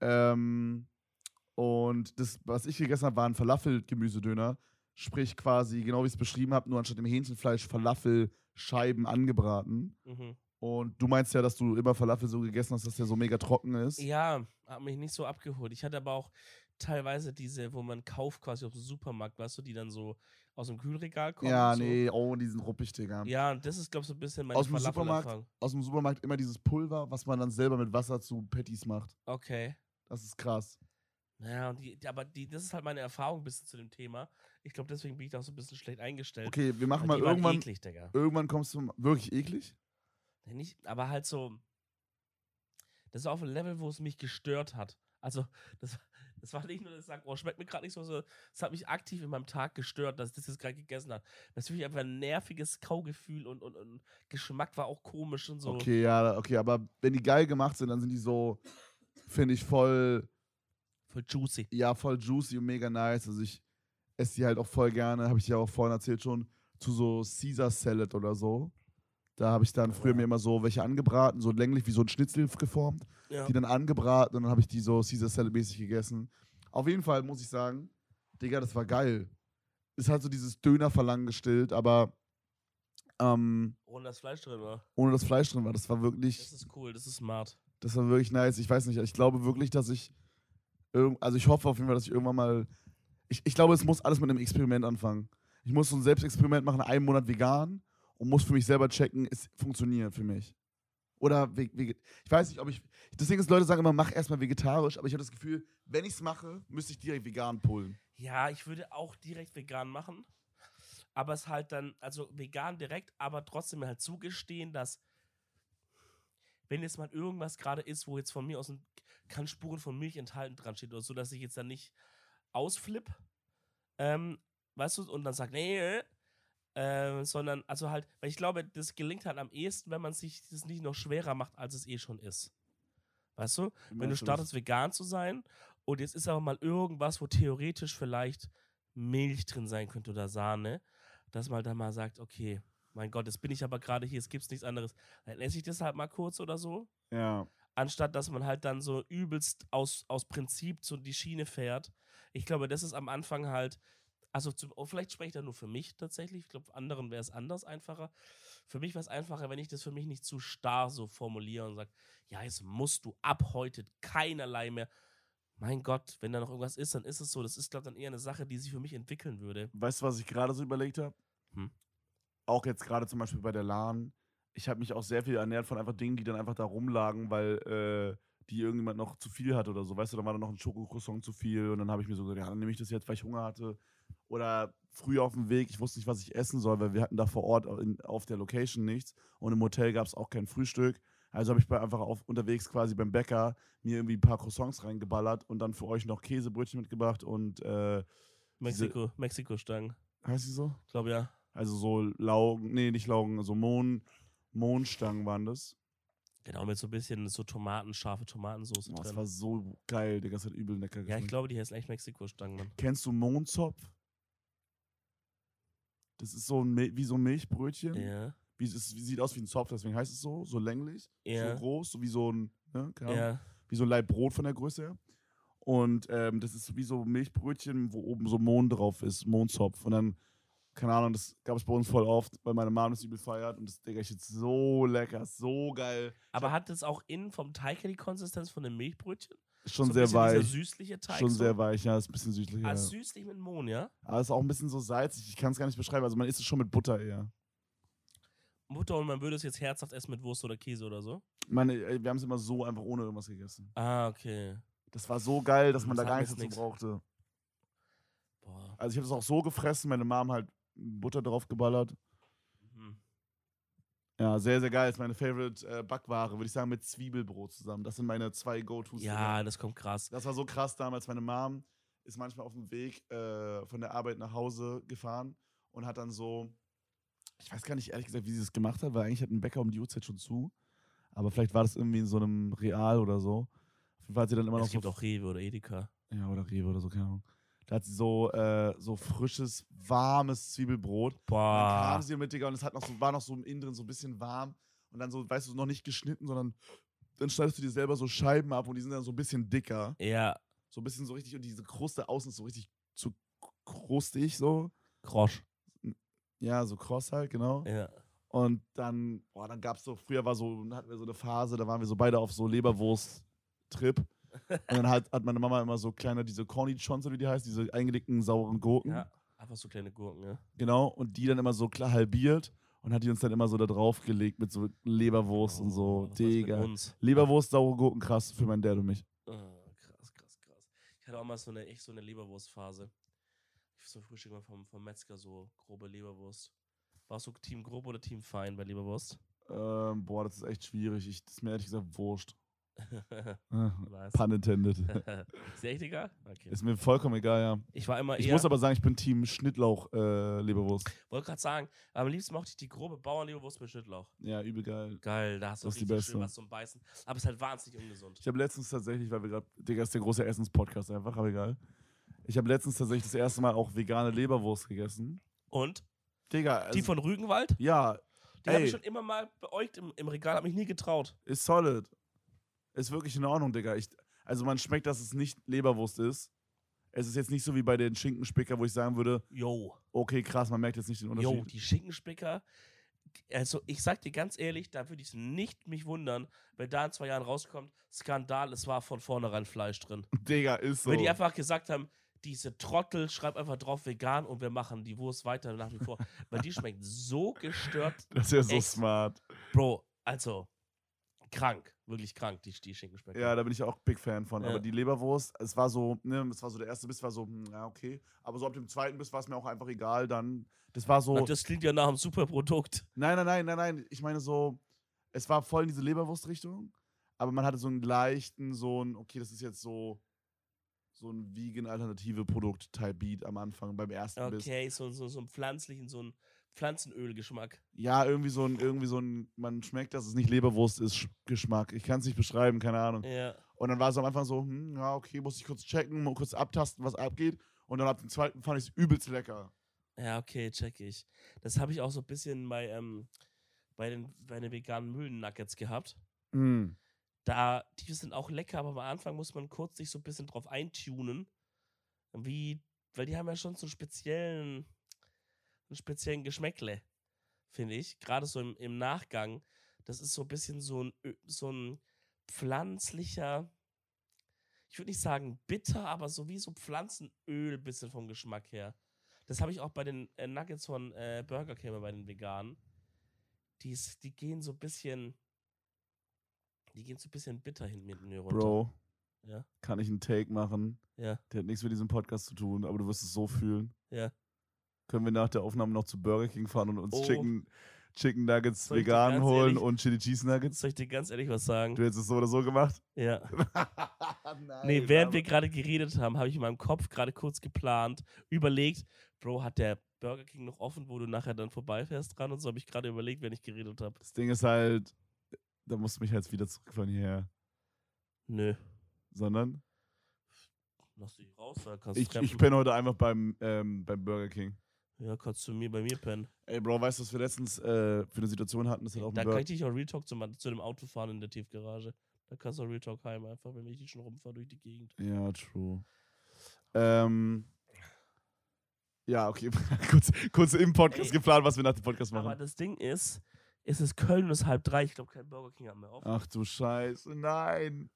Ähm, und das, was ich gegessen habe, war ein Falafel-Gemüsedöner. Sprich quasi, genau wie ich es beschrieben habe, nur anstatt dem Hähnchenfleisch Falafelscheiben angebraten. Mhm. Und du meinst ja, dass du immer Falafel so gegessen hast, dass der so mega trocken ist. ja, hat mich nicht so abgeholt. Ich hatte aber auch teilweise diese, wo man kauft quasi aus dem Supermarkt, weißt du, die dann so aus dem Kühlregal kommen. Ja, und so. nee, oh, die sind ruppig, Digga. Ja, und das ist, glaube ich, so ein bisschen meine Aus dem Supermarkt? Aus dem Supermarkt immer dieses Pulver, was man dann selber mit Wasser zu Patties macht. Okay. Das ist krass. Ja, und die, aber die, das ist halt meine Erfahrung ein bisschen zu dem Thema. Ich glaube, deswegen bin ich da auch so ein bisschen schlecht eingestellt. Okay, wir machen mal irgendwann. eklig, Digga. Irgendwann kommst du. Wirklich eklig? Nee, Nicht, aber halt so. Das war auf einem Level, wo es mich gestört hat. Also, das, das war nicht nur, dass ich sage, oh, schmeckt mir gerade nicht so, so. Es hat mich aktiv in meinem Tag gestört, dass ich das jetzt gerade gegessen habe. Das ist einfach ein nerviges Kaugefühl und, und, und Geschmack war auch komisch und so. Okay, ja, okay, aber wenn die geil gemacht sind, dann sind die so, finde ich, voll, Voll juicy. ja, voll juicy und mega nice. Also ich esse die halt auch voll gerne, habe ich dir auch vorhin erzählt schon, zu so Caesar Salad oder so. Da habe ich dann früher mir immer so welche angebraten, so länglich wie so ein Schnitzel geformt, Ja. die dann angebraten und dann habe ich die so Caesar Salad mäßig gegessen. Auf jeden Fall muss ich sagen, Digga, das war geil. Es hat so dieses Dönerverlangen gestillt, aber ähm, Ohne das Fleisch drin war. ohne das Fleisch drin war. Das war Das wirklich, ist cool, das ist smart. das war wirklich nice. Ich weiß nicht, ich glaube wirklich, dass ich, also ich hoffe auf jeden Fall, dass ich irgendwann mal, ich, ich glaube, es muss alles mit einem Experiment anfangen. Ich muss so ein Selbstexperiment machen, einen Monat vegan und muss für mich selber checken, es funktioniert für mich. Oder, ich weiß nicht, ob ich, deswegen ist Leute sagen immer, mach erstmal vegetarisch, aber ich habe das Gefühl, wenn ich es mache, müsste ich direkt vegan pullen. Ja, ich würde auch direkt vegan machen. Aber es halt dann, also vegan direkt, aber trotzdem halt zugestehen, dass wenn jetzt mal irgendwas gerade ist, wo jetzt von mir aus ein, kann Spuren von Milch enthalten dran steht oder so, dass ich jetzt dann nicht ausflipp, ähm, weißt du, und dann sag, nee, äh, äh, sondern, also halt, weil ich glaube, das gelingt halt am ehesten, wenn man sich das nicht noch schwerer macht, als es eh schon ist. Weißt du? Wenn du startest, vegan zu sein und jetzt ist aber mal irgendwas, wo theoretisch vielleicht Milch drin sein könnte oder Sahne, dass man dann mal sagt, okay, mein Gott, jetzt bin ich aber gerade hier, es gibt nichts anderes. Dann esse ich das halt mal kurz oder so. Ja. Anstatt dass man halt dann so übelst aus, aus Prinzip so die Schiene fährt. Ich glaube, das ist am Anfang halt, also zum, oh, vielleicht spreche ich da nur für mich tatsächlich. Ich glaube, anderen wäre es anders einfacher. Für mich wäre es einfacher, wenn ich das für mich nicht zu starr so formuliere und sage, ja, jetzt musst du ab heute keinerlei mehr. Mein Gott, wenn da noch irgendwas ist, dann ist es so. Das ist, glaube ich, dann eher eine Sache, die sich für mich entwickeln würde. Weißt du, was ich gerade so überlegt habe? Hm. Auch jetzt gerade zum Beispiel bei der LAN. Ich habe mich auch sehr viel ernährt von einfach Dingen, die dann einfach da rumlagen, weil äh, die irgendjemand noch zu viel hat oder so. Weißt du, da war dann noch ein Schokocroissant zu viel und dann habe ich mir so gesagt, ja, dann nehme ich das jetzt, weil ich Hunger hatte. Oder früh auf dem Weg, ich wusste nicht, was ich essen soll, weil wir hatten da vor Ort in, auf der Location nichts und im Hotel gab es auch kein Frühstück. Also habe ich einfach auf, unterwegs quasi beim Bäcker mir irgendwie ein paar Croissants reingeballert und dann für euch noch Käsebrötchen mitgebracht und äh, Mexiko, Mexiko-Stangen. heißt sie so? Ich glaube ja. Also so Laugen, nee, nicht Laugen, so Mohn, Mohnstangen waren das. Genau, mit so ein bisschen so Tomaten, scharfe Tomatensauce das drin. war so geil, Digga, das hat übel lecker Ja, ich geschmeckt. glaube, die heißen echt Mexiko-Stangen, Mann. Kennst du Mohnzopf? Das ist so ein, wie so ein Milchbrötchen. Ja. Wie, es sieht aus wie ein Zopf, deswegen heißt es so, so länglich, Ja. so groß, so wie so ein, ne, Ja. wie so ein Laib Brot von der Größe her. Und ähm, das ist wie so Milchbrötchen, wo oben so Mohn drauf ist, Mohnzopf. Und dann, keine Ahnung, das gab es bei uns voll oft, weil meine Mom das übel feiert. Und das, Digga, ist jetzt so lecker, so geil. Aber hat das auch innen vom Teig her die Konsistenz von einem Milchbrötchen? Ist schon so sehr weich. süßliche Teig. Schon so? sehr weich, ja, ist ein bisschen süßlicher. Ah, ja. süßlich mit Mohn, ja? Aber ist auch ein bisschen so salzig, ich kann es gar nicht beschreiben. Also man isst es schon mit Butter eher. Butter und man würde es jetzt herzhaft essen mit Wurst oder Käse oder so? Meine, äh, wir haben es immer so einfach ohne irgendwas gegessen. Ah, okay. Das war so geil, dass man Das da gar nichts dazu brauchte. Boah. Also ich habe das auch so gefressen, meine Mom halt Butter drauf geballert. Mhm. Ja, sehr, sehr geil. Ist meine Favorite äh, Backware, würde ich sagen, mit Zwiebelbrot zusammen. Das sind meine zwei Go-Tos. Ja, das kommt krass. Das war so krass damals. Meine Mom ist manchmal auf dem Weg äh, von der Arbeit nach Hause gefahren und hat dann so, ich weiß gar nicht ehrlich gesagt, wie sie das gemacht hat, weil eigentlich hat ein Bäcker um die Uhrzeit schon zu. Aber vielleicht war das irgendwie in so einem Real oder so. Auf jeden Fall hat sie dann immer noch Es gibt so. auch Rewe oder Edeka. Ja, oder Rewe oder so, keine Ahnung. Da hat sie so, äh, so frisches, warmes Zwiebelbrot. Und dann Boah. kam sie mit, Digga, und es hat noch so, war noch so im Inneren so ein bisschen warm. Und dann so, weißt du, noch nicht geschnitten, sondern dann schneidest du dir selber so Scheiben ab und die sind dann so ein bisschen dicker. Ja, So ein bisschen so richtig, und diese Kruste außen ist so richtig zu krustig, so. Krosch. Ja, so kross halt, genau. Ja. Und dann, boah, dann gab's so, früher war so, hatten wir so eine Phase, da waren wir so beide auf so Leberwurst-Trip. Und dann hat, hat meine Mama immer so kleine, diese Cornichons, oder wie die heißt, diese eingelegten sauren Gurken. ja. Einfach so kleine Gurken, ja. Genau, und die dann immer so klar halbiert und hat die uns dann immer so da drauf gelegt mit so Leberwurst und so. Oh, Digga. Leberwurst, saure Gurken, krass für meinen Dad und mich. Ah, krass, krass, krass. Ich hatte auch mal so eine echt so eine Leberwurstphase. Ich so Frühstück mal vom, vom Metzger so grobe Leberwurst. Warst du Team grob oder Team fein bei Leberwurst? Ähm, boah, das ist echt schwierig. Ich, das ist mir ehrlich gesagt wurscht. Äh, nice. Pun intended. ist dir echt egal? Okay. ist mir vollkommen egal, ja. Ich war immer Ich eher, muss aber sagen, ich bin Team Schnittlauch äh, Leberwurst. wollte gerade sagen, am liebsten mochte ich die grobe Bauernleberwurst mit Schnittlauch. Ja, übel geil. Geil, da hast du Das ist die richtig schön beste. was zum Beißen. Aber es ist halt wahnsinnig ungesund. Ich habe letztens tatsächlich, weil wir gerade, Digga, ist der große Essenspodcast einfach, aber egal. Ich habe letztens tatsächlich das erste Mal auch vegane Leberwurst gegessen. Und? Digga, also, die von Rügenwald? ja, Die habe ich schon immer mal beäugt im, im Regal, habe mich nie getraut. Ist solid. Ist wirklich in Ordnung, Digga. Ich, also man schmeckt, dass es nicht Leberwurst ist. Es ist jetzt nicht so wie bei den Schinkenspicker, wo ich sagen würde, Yo, okay, krass, man merkt jetzt nicht den yo, Unterschied. die Schinkenspicker. Also, ich sag dir ganz ehrlich, da würde ich nicht mich wundern, wenn da in zwei Jahren rauskommt, Skandal, es war von vornherein Fleisch drin. Digga, ist so. Wenn die einfach gesagt haben, diese Trottel, schreib einfach drauf vegan und wir machen die Wurst weiter nach wie vor. Weil die schmeckt so gestört. das ist ja so Echt? smart. Bro, also krank. Wirklich krank, die, die Schinkenspicker. Ja, da bin ich auch Big Fan von. Ja. Aber die Leberwurst, es war so, ne, es war so der erste Biss, war so, hm, ja, okay. Aber so ab dem zweiten Biss war es mir auch einfach egal. Dann, das war so. Na, das klingt ja nach einem Superprodukt. Nein, nein, nein, nein, nein. Ich meine so, es war voll in diese Leberwurstrichtung, aber man hatte so einen leichten, so ein, okay, das ist jetzt so, so ein vegan-alternative Produkt-Type-Beat am Anfang beim ersten Biss. Okay, so, so, so einen pflanzlichen, so einen Pflanzenölgeschmack. Ja, irgendwie so ein, irgendwie so ein, man schmeckt, dass es nicht Leberwurst ist, Sch- Geschmack. Ich kann es nicht beschreiben, keine Ahnung. Ja. Und dann war es am Anfang so, hm, ja, okay, muss ich kurz checken, mal kurz abtasten, was abgeht. Und dann ab dem zweiten fand ich es übelst lecker. Ja, okay, check ich. Das habe ich auch so ein bisschen bei, ähm, bei, den, bei den veganen Mühlen-Nuggets gehabt. Mm. Da, die sind auch lecker, aber am Anfang muss man kurz sich so ein bisschen drauf eintunen. Wie, weil die haben ja schon so einen speziellen, einen speziellen Geschmäckle, finde ich. Gerade so im, im Nachgang. Das ist so ein bisschen so ein, so ein pflanzlicher, ich würde nicht sagen bitter, aber so wie so Pflanzenöl, bisschen vom Geschmack her. Das habe ich auch bei den äh, Nuggets von äh, Burger King, bei den Veganen. Die, ist, die gehen so ein bisschen, die gehen so ein bisschen bitter hinten mit mir runter. Bro, Ja. kann ich einen Take machen? Ja, Der hat nichts mit diesem Podcast zu tun, aber du wirst es so fühlen. ja. Können wir nach der Aufnahme noch zu Burger King fahren und uns Oh. Chicken, Chicken Nuggets Soll ich vegan holen ehrlich- und Chili Cheese Nuggets? Soll ich dir ganz ehrlich was sagen? Du hättest es so oder so gemacht? Ja. Nein, Nee, während wir gerade geredet haben, habe ich in meinem Kopf gerade kurz geplant, überlegt, Bro, hat der Burger King noch offen, wo du nachher dann vorbeifährst dran und so habe ich gerade überlegt, wenn ich geredet habe. Das Ding ist halt, da musst du mich jetzt wieder zurückfahren hierher. Nö. Sondern Lass dich raus, da kannst ich, du ich treffen. penne heute einfach beim, ähm, beim Burger King. Ja, kannst du mir bei mir pennen. Ey, Bro, weißt du, was wir letztens äh, für eine Situation hatten? Das hat auch Da kann ich dich auch Real Talk zum, zu dem Auto fahren in der Tiefgarage. Da kannst du auch Real Talk heim einfach, wenn ich die schon rumfahre durch die Gegend. Ja, true. Ähm, ja, okay. kurz, kurz im Podcast Ey. geplant, was wir nach dem Podcast Aber machen. das Ding ist, es ist Köln und es ist halb drei. Ich glaube, kein Burger King hat mehr offen. Ach du Scheiße, nein.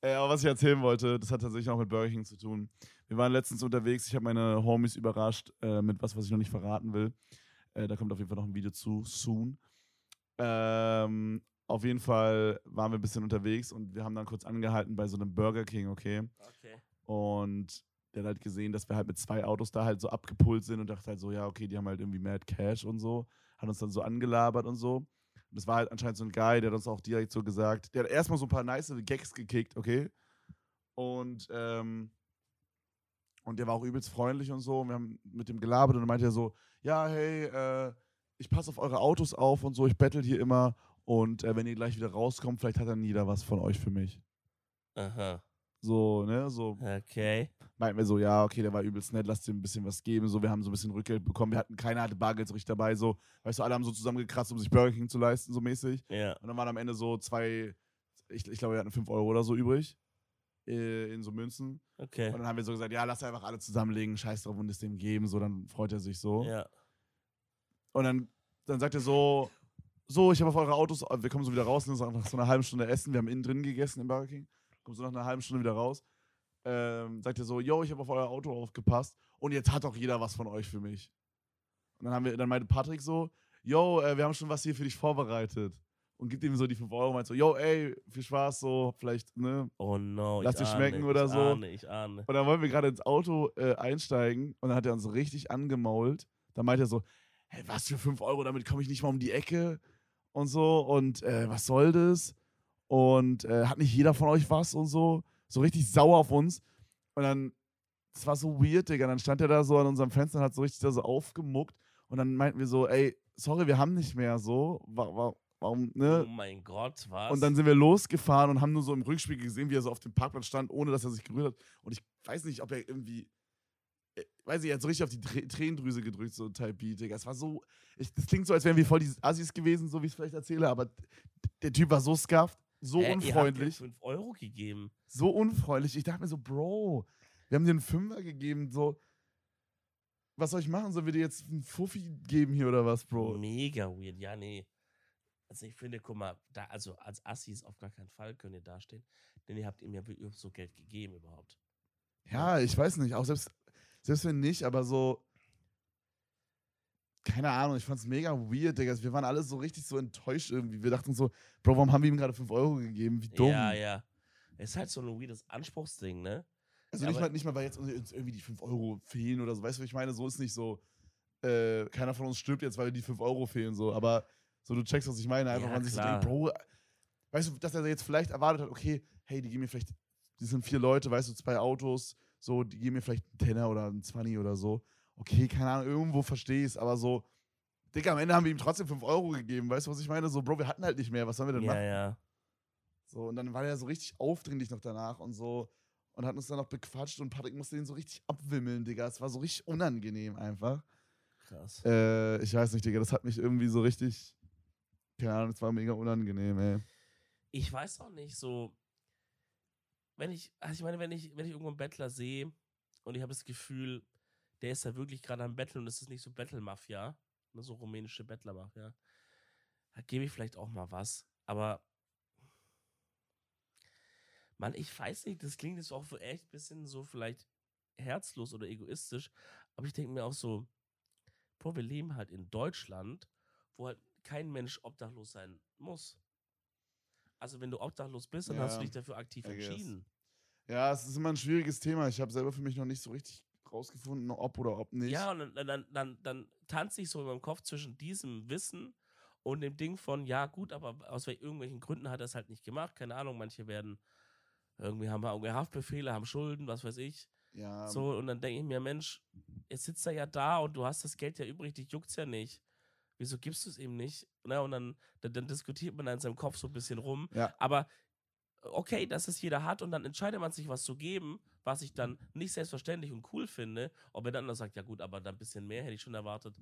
Äh, aber was ich erzählen wollte, das hat tatsächlich auch mit Burger King zu tun. Wir waren letztens unterwegs, ich habe meine Homies überrascht äh, mit was, was ich noch nicht verraten will. Äh, da kommt auf jeden Fall noch ein Video zu, soon. Ähm, auf jeden Fall waren wir ein bisschen unterwegs und wir haben dann kurz angehalten bei so einem Burger King, okay? Okay. Und der hat halt gesehen, dass wir halt mit zwei Autos da halt so abgepult sind und dachte halt so, ja, okay, die haben halt irgendwie Mad Cash und so. Hat uns dann so angelabert und so. Und das war halt anscheinend so ein Guy, der hat uns auch direkt so gesagt, der hat erstmal so ein paar nice Gags gekickt, okay? Und, ähm, und der war auch übelst freundlich und so. Und wir haben mit dem gelabert und dann meinte er so, ja, hey, äh, ich passe auf eure Autos auf und so, ich bettel hier immer. Und äh, wenn ihr gleich wieder rauskommt, vielleicht hat dann jeder was von euch für mich. Aha. So, ne, so Okay. meinten wir so, ja, okay, der war übelst nett, lass dem ein bisschen was geben. So, wir haben so ein bisschen Rückgeld bekommen. Wir hatten, keiner hatte Bargeld so richtig dabei. So, weißt du, alle haben so zusammengekratzt, um sich Burger King zu leisten, so mäßig. Ja. Und dann waren am Ende so zwei, ich, ich glaube, wir hatten 5 Euro oder so übrig. Äh, in so Münzen. Okay. Und dann haben wir so gesagt, ja, lass einfach alle zusammenlegen, scheiß drauf und es dem geben. So, dann freut er sich so. Ja. Und dann, dann sagt er so, so, ich habe auf eure Autos, wir kommen so wieder raus, ne, so nach so einer halben Stunde essen. Wir haben innen drin gegessen im Burger King. Kommen so nach einer halben Stunde wieder raus. Ähm, sagt er so, yo, ich habe auf euer Auto aufgepasst und jetzt hat auch jeder was von euch für mich. Und dann, haben wir, dann meinte Patrick so, yo, äh, wir haben schon was hier für dich vorbereitet. Und gibt ihm so die 5 Euro und meint so, yo, ey, viel Spaß, so, vielleicht, ne. Oh no. Lass dir schmecken oder ich so. Ahne, ich ahne. Und dann wollen wir gerade ins Auto äh, einsteigen und dann hat er uns richtig angemault. Dann meint er so, hey, was für 5 Euro, damit komme ich nicht mal um die Ecke und so. Und äh, was soll das? Und äh, hat nicht jeder von euch was und so. So richtig sauer auf uns. Und dann, das war so weird, Digga. Dann stand er da so an unserem Fenster und hat so richtig da so aufgemuckt. Und dann meinten wir so, ey, sorry, wir haben nicht mehr so. Wa wa warum, ne? Oh mein Gott, was? Und dann sind wir losgefahren und haben nur so im Rückspiegel gesehen, wie er so auf dem Parkplatz stand, ohne dass er sich gerührt hat. Und ich weiß nicht, ob er irgendwie äh, weiß ich, er hat so richtig auf die Trä Tränendrüse gedrückt, so Type Beat, Digga. Es war so, ich, das klingt so, als wären wir voll die Assis gewesen, so wie ich es vielleicht erzähle, aber der Typ war so scuffed, so Hä, unfreundlich, 5 Euro gegeben. so unfreundlich. Ich dachte mir so, Bro, wir haben dir einen Fünfer gegeben, so, was soll ich machen? Sollen wir dir jetzt einen Fuffi geben hier oder was, Bro? Mega weird. Ja, nee. Also ich finde, guck mal, da, also als Assis auf gar keinen Fall könnt ihr dastehen, denn ihr habt ihm ja so Geld gegeben überhaupt. Ja, ich weiß nicht, auch selbst, selbst wenn nicht, aber so, keine Ahnung, ich fand's mega weird, Digga. Wir waren alle so richtig so enttäuscht irgendwie. Wir dachten so, Bro, warum haben wir ihm gerade 5 Euro gegeben? Wie dumm. Ja, ja. Es ist halt so ein weirdes Anspruchsding, ne? Also Ja, nicht, mal, nicht mal, weil jetzt uns irgendwie die 5 Euro fehlen oder so. Weißt du, was ich meine? So ist nicht so, äh, keiner von uns stirbt jetzt, weil die 5 Euro fehlen, so. Aber so, du checkst, was ich meine. Einfach, Ja, man sich so denkt, Bro, weißt du, dass er jetzt vielleicht erwartet hat, okay, hey, die geben mir vielleicht, die sind vier Leute, weißt du, zwei Autos, so, die geben mir vielleicht einen Tenner oder einen 20 oder so. Okay, keine Ahnung, irgendwo verstehe ich es, aber so, Digga, am Ende haben wir ihm trotzdem 5 Euro gegeben, weißt du, was ich meine? So, Bro, wir hatten halt nicht mehr, was sollen wir denn Ja, machen? ja. So, und dann war er so richtig aufdringlich noch danach und so und hat uns dann noch bequatscht und Patrick musste den so richtig abwimmeln, Digga. Es war so richtig unangenehm einfach. Krass. Äh, ich weiß nicht, Digga, das hat mich irgendwie so richtig, keine Ahnung, es war mega unangenehm, ey. Ich weiß auch nicht, so, wenn ich, also ich meine, wenn ich, wenn ich irgendwo einen Bettler sehe und ich habe das Gefühl, der ist da wirklich gerade am Betteln und es ist nicht so Battle-Mafia, ne, so rumänische Bettler-Mafia, da gebe ich vielleicht auch mal was, aber Mann, ich weiß nicht, das klingt jetzt auch echt ein bisschen so vielleicht herzlos oder egoistisch, aber ich denke mir auch so, boah, wir leben halt in Deutschland, wo halt kein Mensch obdachlos sein muss. Also wenn du obdachlos bist, dann hast du Ja, dich dafür aktiv entschieden. Ja, es ist immer ein schwieriges Thema. Ich habe selber für mich noch nicht so richtig rausgefunden, ob oder ob nicht. Ja, und dann, dann, dann, dann, tanze ich so in meinem Kopf zwischen diesem Wissen und dem Ding von, ja gut, aber aus wel- irgendwelchen Gründen hat er es halt nicht gemacht. Keine Ahnung, manche werden, irgendwie haben wir Haftbefehle, haben Schulden, was weiß ich. ja So, und dann denke ich mir, Mensch, jetzt sitzt er ja da und du hast das Geld ja übrig, dich juckt's ja nicht. Wieso gibst du es ihm nicht? Na, und dann, dann, dann diskutiert man in seinem Kopf so ein bisschen rum. Ja. Aber okay, dass es jeder hat und dann entscheidet man sich, was zu geben, was ich dann nicht selbstverständlich und cool finde. Ob er dann noch sagt, ja gut, aber dann ein bisschen mehr hätte ich schon erwartet.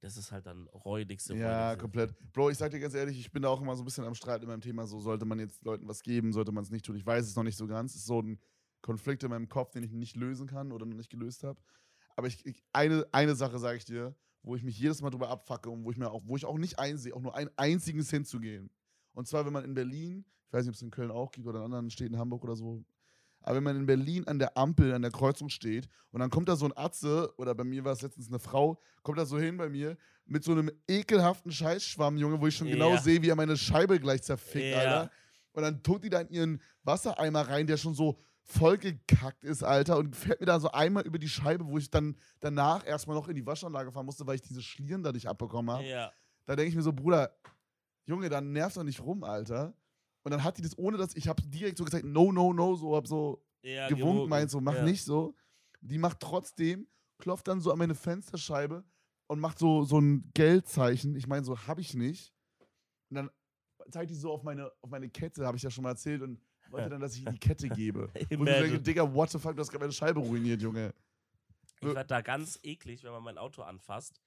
Das ist halt dann räudigste Ja, räudigste. komplett. Bro, ich sag dir ganz ehrlich, ich bin da auch immer so ein bisschen am Streit in meinem Thema. So, sollte man jetzt Leuten was geben, sollte man es nicht tun. Ich weiß es noch nicht so ganz. Es ist so ein Konflikt in meinem Kopf, den ich nicht lösen kann oder noch nicht gelöst habe. Aber ich, ich, eine, eine Sache sage ich dir, wo ich mich jedes Mal drüber abfacke und wo ich mir auch, wo ich auch nicht einsehe, auch nur einen einzigen Cent zu gehen. Und zwar, wenn man in Berlin, ich weiß nicht, ob es in Köln auch gibt oder in anderen Städten, Hamburg oder so, aber wenn man in Berlin an der Ampel, an der Kreuzung steht und dann kommt da so ein Atze, oder bei mir war es letztens eine Frau, kommt da so hin bei mir mit so einem ekelhaften Scheißschwamm, Junge, wo ich schon genau Ja. sehe, wie er meine Scheibe gleich zerfickt, Ja. Alter. Und dann tut die da in ihren Wassereimer rein, der schon so vollgekackt ist, Alter, und fährt mir da so einmal über die Scheibe, wo ich dann danach erstmal noch in die Waschanlage fahren musste, weil ich diese Schlieren da nicht abbekommen habe. Ja. Da denke ich mir so, Bruder, Junge, dann nervt doch nicht rum, Alter. Und dann hat die das, ohne dass ich habe direkt so gesagt, no, no, no, so hab so ja gewunken, meint so, mach ja. nicht so. Die macht trotzdem, klopft dann so an meine Fensterscheibe und macht so, so ein Geldzeichen. Ich meine, so hab ich nicht. Und dann zeigt die so auf meine, auf meine Kette, habe ich ja schon mal erzählt, und wollte dann, dass ich ihr die Kette gebe. Und ich denke. Digga, what the fuck, du hast gerade meine Scheibe ruiniert, Junge. Ich werde da ganz eklig, wenn man mein Auto anfasst,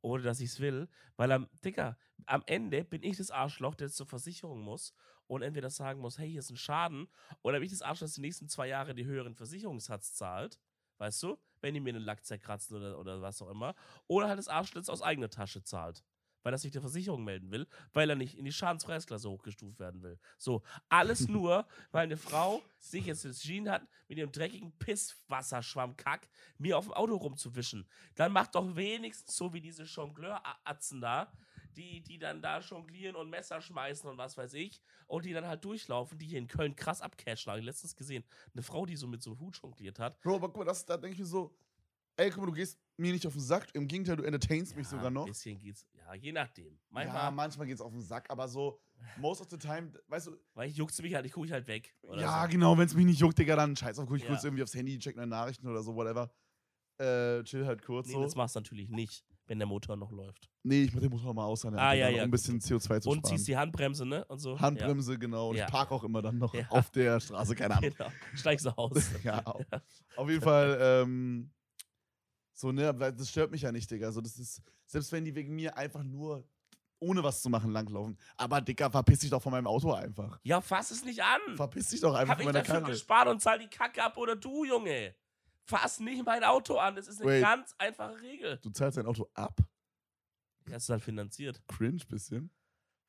ohne dass ich es will. Weil am, Digga, am Ende bin ich das Arschloch, der jetzt zur Versicherung muss und entweder sagen muss, hey, hier ist ein Schaden, oder bin ich das Arschloch, das die nächsten zwei Jahre die höheren Versicherungssatz zahlt. Weißt du? Wenn die mir einen Lack zerkratzen oder, oder was auch immer. Oder halt das Arschloch das aus eigener Tasche zahlt. Weil er sich der Versicherung melden will, weil er nicht in die Schadensfreiheitsklasse hochgestuft werden will. So, alles nur, weil eine Frau sich jetzt entschieden hat, mit ihrem dreckigen Pisswasserschwammkack mir auf dem Auto rumzuwischen. Dann macht doch wenigstens so wie diese Jongleur-Atzen da, die, die dann da jonglieren und Messer schmeißen und was weiß ich, und die dann halt durchlaufen, die hier in Köln krass abcashen. Habe ich letztens gesehen, eine Frau, die so mit so einem Hut jongliert hat. Bro, aber guck mal, das, da denke ich mir so, ey, guck mal, du gehst mir nicht auf den Sack, im Gegenteil, du entertainst mich Ja, sogar noch. Ein bisschen geht's, ja, je nachdem. Manchmal, ja, manchmal geht's auf den Sack, aber so, most of the time, weißt du, weil ich juckt mich halt, ich gucke ich halt weg. Ja, so. genau, wenn es mich nicht juckt, Digga, dann scheiß auf, guck ich Ja. kurz irgendwie aufs Handy, check meine Nachrichten oder so, whatever. Äh, chill halt kurz Nee, so. das machst du natürlich nicht, wenn der Motor noch läuft. Nee, ich mach den Motor mal aus, an der Ah, ja, dann, ja, um ein bisschen CO2 zu Und sparen. ziehst die Handbremse, ne? Und so. Handbremse, genau. Und Ja. ich parke auch immer dann noch Ja. auf der Straße, keine Ja. Ahnung. Genau. Steigst du aus. ja, au- auf jeden Fall, ähm, So, ne, das stört mich ja nicht, Digga. Also, das ist, selbst wenn die wegen mir einfach nur ohne was zu machen langlaufen. Aber, Digga, verpiss dich doch von meinem Auto einfach. Ja, fass es nicht an. Verpiss dich doch einfach Hab von ich meiner dafür Karre. gespart und zahl die Kacke ab oder du, Junge. Fass nicht mein Auto an. Das ist eine Wait. ganz einfache Regel. Du zahlst dein Auto ab? Das ist halt finanziert. Cringe bisschen.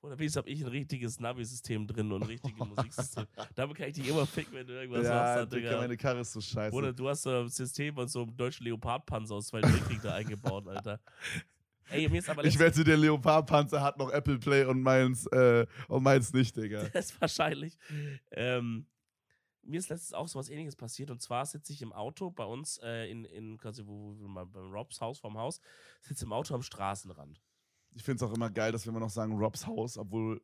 Oder wenigstens habe ich ein richtiges Navi-System drin und ein richtiges Musiksystem. Damit kann ich dich immer ficken, wenn du irgendwas ja, machst. Digga, Digga. meine Karre ist so scheiße. Oder du hast so ein System und so einen deutschen Leopardpanzer aus Zweiten Weltkrieg da eingebaut, Alter. Ey, mir ist aber ich wette, der Leopardpanzer hat noch Apple Play und meins, äh, und meins nicht, Digga. Das ist wahrscheinlich. Ähm, mir ist letztens auch sowas ähnliches passiert und zwar sitze ich im Auto bei uns äh, in, in quasi wo, wo, wo, beim Robs Haus vorm Haus, sitze im Auto am Straßenrand. Ich finde es auch immer geil, dass wir immer noch sagen Robs Haus, obwohl.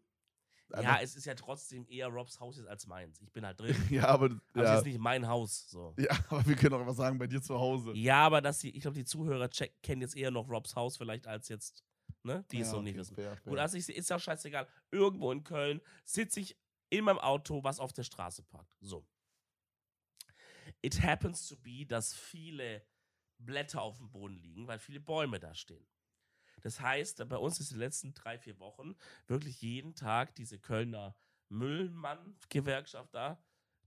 Ja, es ist ja trotzdem eher Robs Haus jetzt als meins. Ich bin halt drin. ja, aber. Aber es Ja, ist nicht mein Haus. So. ja, aber wir können auch immer sagen, bei dir zu Hause. Ja, aber dass die, ich glaube, die Zuhörer check, kennen jetzt eher noch Robs Haus vielleicht als jetzt, ne, die es Ja, noch nicht okay, wissen. fair, fair. Gut, also ich, ist ja auch scheißegal. Irgendwo in Köln sitze ich in meinem Auto, was auf der Straße parkt. So. It happens to be, dass viele Blätter auf dem Boden liegen, weil viele Bäume da stehen. Das heißt, bei uns ist in den letzten drei, vier Wochen wirklich jeden Tag diese Kölner Müllmann-Gewerkschaft da,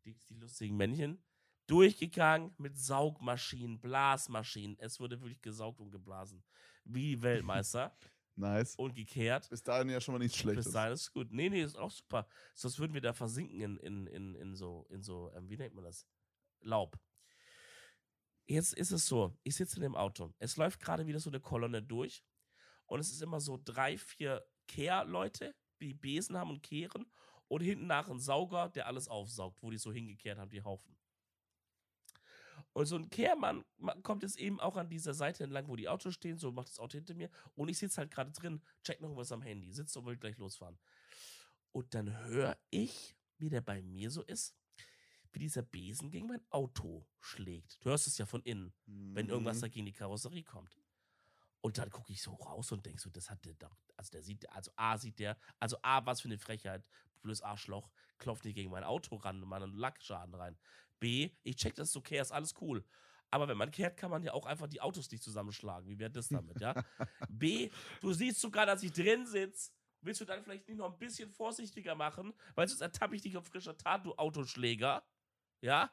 die, die lustigen Männchen, durchgegangen mit Saugmaschinen, Blasmaschinen. Es wurde wirklich gesaugt und geblasen. Wie die Weltmeister nice. und gekehrt. Bis dahin ja schon mal nichts Schlechtes. Bis dahin ist gut. Nee, nee, ist auch super. Sonst würden wir da versinken in, in, in, in so, in so ähm, wie nennt man das? Laub. Jetzt ist es so, ich sitze in dem Auto. Es läuft gerade wieder so eine Kolonne durch. Und es ist immer so drei, vier Kehrleute, die Besen haben und kehren. Und hinten nach ein Sauger, der alles aufsaugt, wo die so hingekehrt haben, die Haufen. Und so ein Kehrmann ma- kommt jetzt eben auch an dieser Seite entlang, wo die Autos stehen, so macht das Auto hinter mir. Und ich sitze halt gerade drin, check noch was am Handy, sitze und will gleich losfahren. Und dann höre ich, wie der bei mir so ist, wie dieser Besen gegen mein Auto schlägt. Du hörst es ja von innen, wenn irgendwas Mhm. da gegen die Karosserie kommt. Und dann gucke ich so raus und denke so, das hat der doch, also der sieht, also A sieht der, also A, was für eine Frechheit, blödes Arschloch, klopft nicht gegen mein Auto ran, meinen Lackschaden rein. B, ich check, das ist okay, ist alles cool. Aber wenn man kehrt, kann man ja auch einfach die Autos nicht zusammenschlagen. Wie wäre das damit, ja? B, du siehst sogar, dass ich drin sitze. Willst du dann vielleicht nicht noch ein bisschen vorsichtiger machen? Weil sonst ertappe ich dich auf frischer Tat, du Autoschläger. Ja?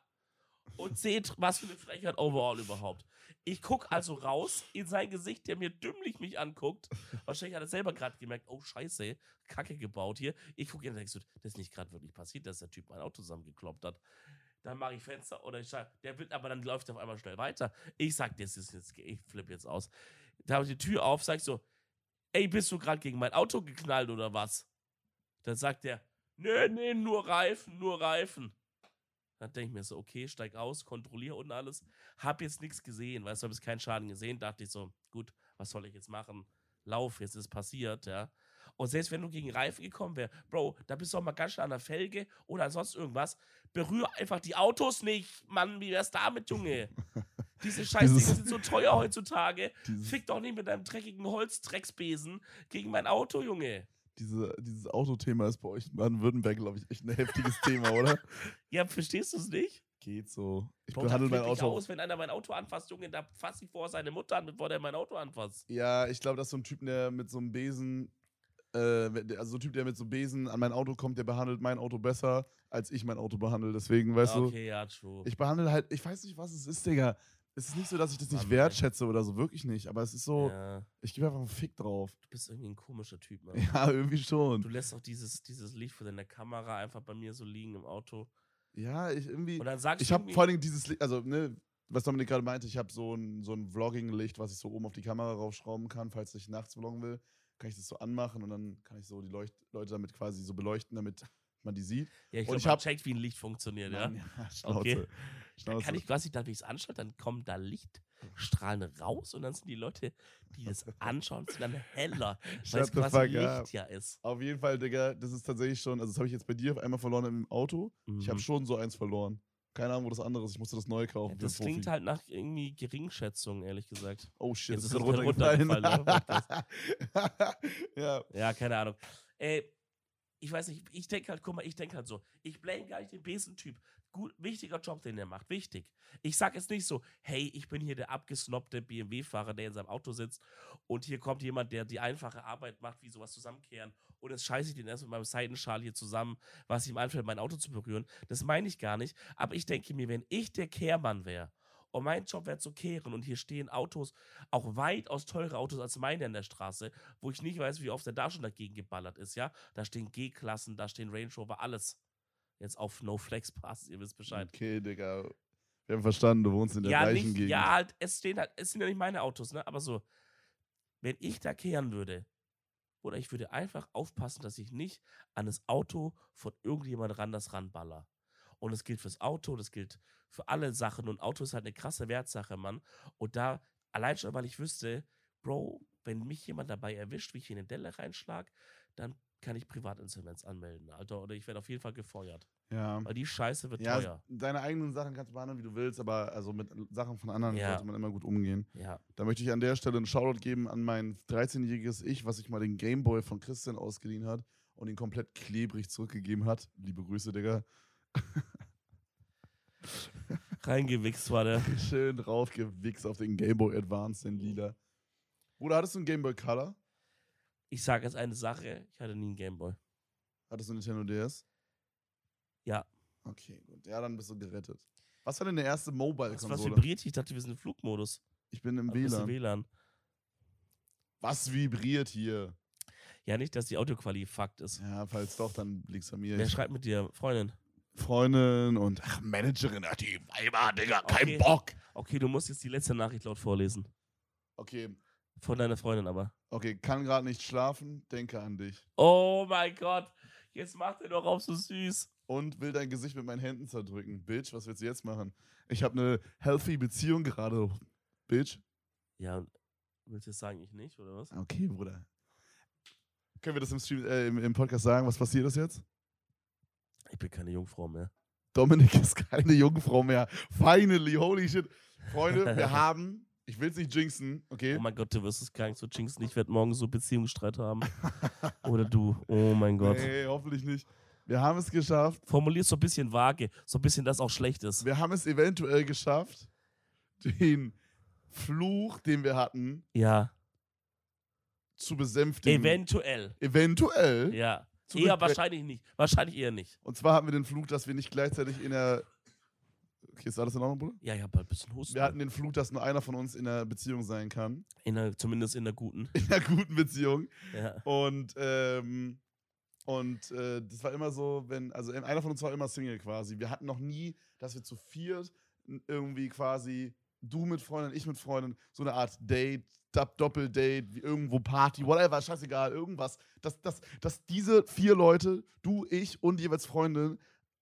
Und seht, was für eine Frechheit overall überhaupt. Ich gucke also raus in sein Gesicht, der mir dümmlich mich anguckt. Wahrscheinlich hat er selber gerade gemerkt, oh Scheiße, Kacke gebaut hier. Ich gucke ihn und denke das ist nicht gerade wirklich passiert, dass der Typ mein Auto zusammengekloppt hat. Dann mache ich Fenster oder ich sag, der will, aber dann läuft er auf einmal schnell weiter. Ich sag, das ist jetzt, ich flippe jetzt aus. Da habe ich die Tür auf, sag ich so, ey, bist du gerade gegen mein Auto geknallt oder was? Dann sagt er, nee, nee, nur Reifen, nur Reifen. Dann denke ich mir so, okay, steig aus, kontrolliere und alles. Hab jetzt nichts gesehen, weißt du, hab jetzt keinen Schaden gesehen. Dachte ich so, gut, was soll ich jetzt machen? Lauf, jetzt ist passiert, ja. Und selbst wenn du gegen Reifen gekommen wär, Bro, da bist du auch mal ganz schnell an der Felge oder ansonsten irgendwas. Berühr einfach die Autos nicht, Mann, wie wär's damit, Junge? Diese Scheißdinge Dieses- sind so teuer heutzutage. Fick doch nicht mit deinem dreckigen Holzdrecksbesen gegen mein Auto, Junge. Diese, dieses Autothema ist bei euch in Baden-Württemberg, glaube ich, echt ein heftiges Thema, oder? Ja, verstehst du es nicht? Geht so. Ich Bro, behandle mein flipp ich Auto. aus, wenn einer mein Auto anfasst, Junge, da fasse ich vorher seine Mutter an, bevor der mein Auto anfasst. Ja, ich glaube, das ist so ein Typ, der mit so einem Besen, äh, also so ein Typ, der mit so einem Besen an mein Auto kommt, der behandelt mein Auto besser, als ich mein Auto behandle. Deswegen, weißt okay, ja, true. du, ich behandle halt, ich weiß nicht, was es ist, Digga. Es ist nicht so, dass ich das nicht Mann, wertschätze oder so, wirklich nicht. Aber es ist so, ja, ich gebe einfach einen Fick drauf. du bist irgendwie ein komischer Typ, Mann. Ja, irgendwie schon. Du lässt auch dieses, dieses Licht von deiner Kamera einfach bei mir so liegen im Auto. Ja, ich irgendwie. Und dann sagst Ich habe vor allen Dingen dieses Licht, also, ne, was Dominik gerade meinte, ich habe so ein, so ein Vlogging-Licht, was ich so oben auf die Kamera raufschrauben kann, falls ich nachts vloggen will. Kann ich das so anmachen und dann kann ich so die Leucht Leute damit quasi so beleuchten, damit man die sieht. ja, ich und glaube, ich man hab- checkt, wie ein Licht funktioniert, ja. Mann, ja, Schnauze. Okay. Dann Schnauze. kann ich quasi, dann, wenn ich es anschaue, dann kommen da Lichtstrahlen raus und dann sind die Leute, die das anschauen, sind dann heller, weil es quasi fuck Licht up. ja ist. Auf jeden Fall, Digga, das ist tatsächlich schon, also das habe ich jetzt bei dir auf einmal verloren im Auto. Ich habe Mhm. schon so eins verloren. Keine Ahnung, wo das andere ist. Ich musste das neu kaufen. Ja, das klingt Profi. halt nach irgendwie Geringschätzung, ehrlich gesagt. Oh shit, Jetzt das ist runtergefallen. runtergefallen, ja. Ja, keine Ahnung. Ey, ich weiß nicht, ich denke halt, guck mal, ich denke halt so, ich blame gar nicht den Besentyp. gut, wichtiger Job, den er macht. Wichtig. Ich sag jetzt nicht so, hey, ich bin hier der abgesnobbte BMW-Fahrer, der in seinem Auto sitzt und hier kommt jemand, der die einfache Arbeit macht, wie sowas zusammenkehren und jetzt scheiße ich den erst mit meinem Seitenschal hier zusammen, was ihm einfällt, mein Auto zu berühren. Das meine ich gar nicht. Aber ich denke mir, wenn ich der Kehrmann wäre und mein Job wäre zu kehren und hier stehen Autos, auch weitaus teure Autos als meine in der Straße, wo ich nicht weiß, wie oft der da schon dagegen geballert ist, ja. Da stehen G-Klassen, da stehen Range Rover, alles. Jetzt auf No Flex Pass, ihr wisst Bescheid. Okay, Digga. Wir haben verstanden, du wohnst in der ja, gleichen nicht, Gegend. ja, halt, es stehen halt, es sind ja nicht meine Autos, ne? Aber so, wenn ich da kehren würde, oder ich würde einfach aufpassen, dass ich nicht an das Auto von irgendjemand ran das ranballer. Und das gilt fürs Auto, das gilt für alle Sachen. Und Auto ist halt eine krasse Wertsache, Mann. Und da, allein schon, weil ich wüsste, Bro, wenn mich jemand dabei erwischt, wie ich hier eine Delle reinschlag, dann kann ich Privatinsolvenz anmelden, Alter. Oder ich werde auf jeden Fall gefeuert. Ja. Weil die Scheiße wird Ja, teuer. deine eigenen Sachen kannst du behandeln, wie du willst, aber also mit Sachen von anderen Ja. sollte man immer gut umgehen. Ja. Da möchte ich an der Stelle einen Shoutout geben an mein 13-jähriges Ich, was sich mal den Gameboy von Christian ausgeliehen hat und ihn komplett klebrig zurückgegeben hat. Liebe Grüße, Digga. Reingewichst war der. Schön draufgewichst auf den Gameboy Advance, den lila. Bruder, hattest du einen Gameboy Color? Ich sage jetzt eine Sache, ich hatte nie einen Gameboy. Hattest du einen Nintendo DS? Ja. Okay, gut. Ja, dann bist du gerettet. Was war denn der erste Was, was Mobile-Konsole? vibriert? hier? Ich dachte, wir sind im Flugmodus. Ich bin im WLAN. WLAN. Was vibriert hier? Ja, nicht, dass die Audioqualität fucked ist. Ja, falls doch, dann liegt's an mir. Wer schreibt mit dir? Freundin. Freundin und ach, Managerin, ach, die Weiber, Digga, kein Okay. Bock. Okay, du musst jetzt die letzte Nachricht laut vorlesen. Okay, Von deiner Freundin aber. okay, kann gerade nicht schlafen, denke an dich. Oh mein Gott. Jetzt macht er doch auf so süß. Und will dein Gesicht mit meinen Händen zerdrücken. Bitch, was willst du jetzt machen? Ich habe eine healthy Beziehung gerade. Bitch. Ja, willst du jetzt sagen, ich nicht, oder was? Okay, Bruder. Können wir das im, Stream, äh, im, im Podcast sagen? Was passiert ist jetzt? Ich bin keine Jungfrau mehr. Dominik ist keine Jungfrau mehr. Finally, holy shit. Freunde, wir haben, ich will es nicht jinxen, okay? Oh mein Gott, du wirst es gar nicht so jinxen. Ich werde morgen so Beziehungsstreit haben. Oder du. Oh mein Gott. Nee, hoffentlich nicht. Wir haben es geschafft. Formulier so ein bisschen vage. So ein bisschen, dass auch schlecht ist. Wir haben es eventuell geschafft, den Fluch, den wir hatten, Ja. zu besänftigen. Eventuell. Eventuell. Ja. Zu Eher wahrscheinlich nicht. Wahrscheinlich eher nicht. Und zwar hatten wir den Fluch, dass wir nicht gleichzeitig in der. Okay, ist alles in Ordnung, Bruder? Ja, ich habe halt ein bisschen Husten. Wir hatten den Fluch, dass nur einer von uns in einer Beziehung sein kann. in der, zumindest in der guten. In einer guten Beziehung. Ja. Und, ähm, und äh, das war immer so, wenn, also einer von uns war immer Single quasi. Wir hatten noch nie, dass wir zu viert irgendwie quasi, du mit Freundin, ich mit Freundin, so eine Art Date, Dop- Doppeldate, irgendwo Party, whatever, scheißegal, irgendwas. Dass, dass, dass diese vier Leute, du, ich und jeweils Freundin,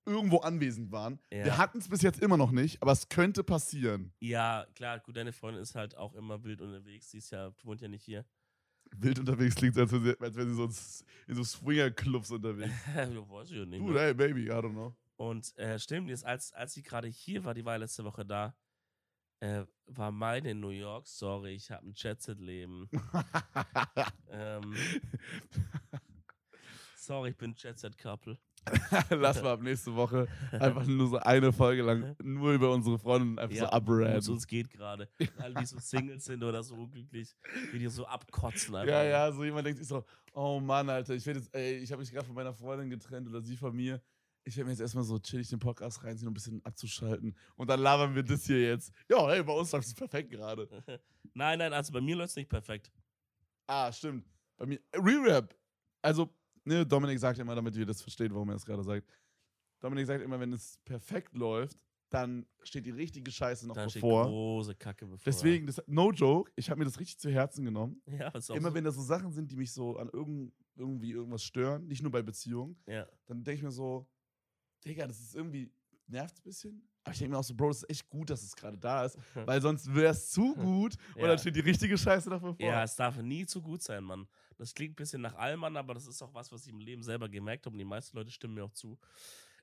irgendwo anwesend waren. Ja. Wir hatten es bis jetzt immer noch nicht, aber es könnte passieren. ja, klar, gut, deine Freundin ist halt auch immer wild unterwegs. Sie ist ja, wohnt ja nicht hier. Wild unterwegs klingt, als wäre sie, als wäre sie sonst in so Swinger-Clubs unterwegs. du weißt ja nicht. Gut, Ne? hey, baby, I don't know. Und äh, stimmt, jetzt, als, als sie gerade hier war, die war letzte Woche da, äh, war meine in New York. Sorry, ich habe ein Jet-Set-Leben. ähm, sorry, ich bin Jet-Set-Couple. Lass mal ab nächste Woche einfach nur so eine Folge lang nur über unsere Freundin einfach so Ja, abraden. uns, uns geht gerade. All die so Singles sind oder so unglücklich, wie die so abkotzen einfach. Ja, ja, so jemand denkt sich so, oh Mann, Alter, ich werde jetzt, ey, ich habe mich gerade von meiner Freundin getrennt oder sie von mir. Ich werde mir jetzt erstmal so chillig den Podcast reinziehen, um ein bisschen abzuschalten. Und dann labern wir das hier jetzt. Ja, hey, bei uns läuft es perfekt gerade. Nein, nein, also bei mir läuft es nicht perfekt. Ah, stimmt. Bei mir, Re-Rap. Also, ne, Dominik sagt immer, damit ihr das versteht, warum er es gerade sagt. Dominik sagt immer, wenn es perfekt läuft, dann steht die richtige Scheiße noch Da steht bevor. große Kacke bevor. Deswegen, das, no joke, ich habe mir das richtig zu Herzen genommen. Ja, ist auch Immer so. wenn da so Sachen sind, die mich so an irgend, irgendwie irgendwas stören, nicht nur bei Beziehungen, Ja. dann denke ich mir so, Digga, das ist irgendwie, nervt ein bisschen. Aber ich denke mir auch so, Bro, das ist echt gut, dass es gerade da ist, weil sonst wäre es zu gut und Ja. dann steht die richtige Scheiße noch bevor. Ja, es darf nie zu gut sein, Mann. Das klingt ein bisschen nach Allmann, aber das ist auch was, was ich im Leben selber gemerkt habe und die meisten Leute stimmen mir auch zu.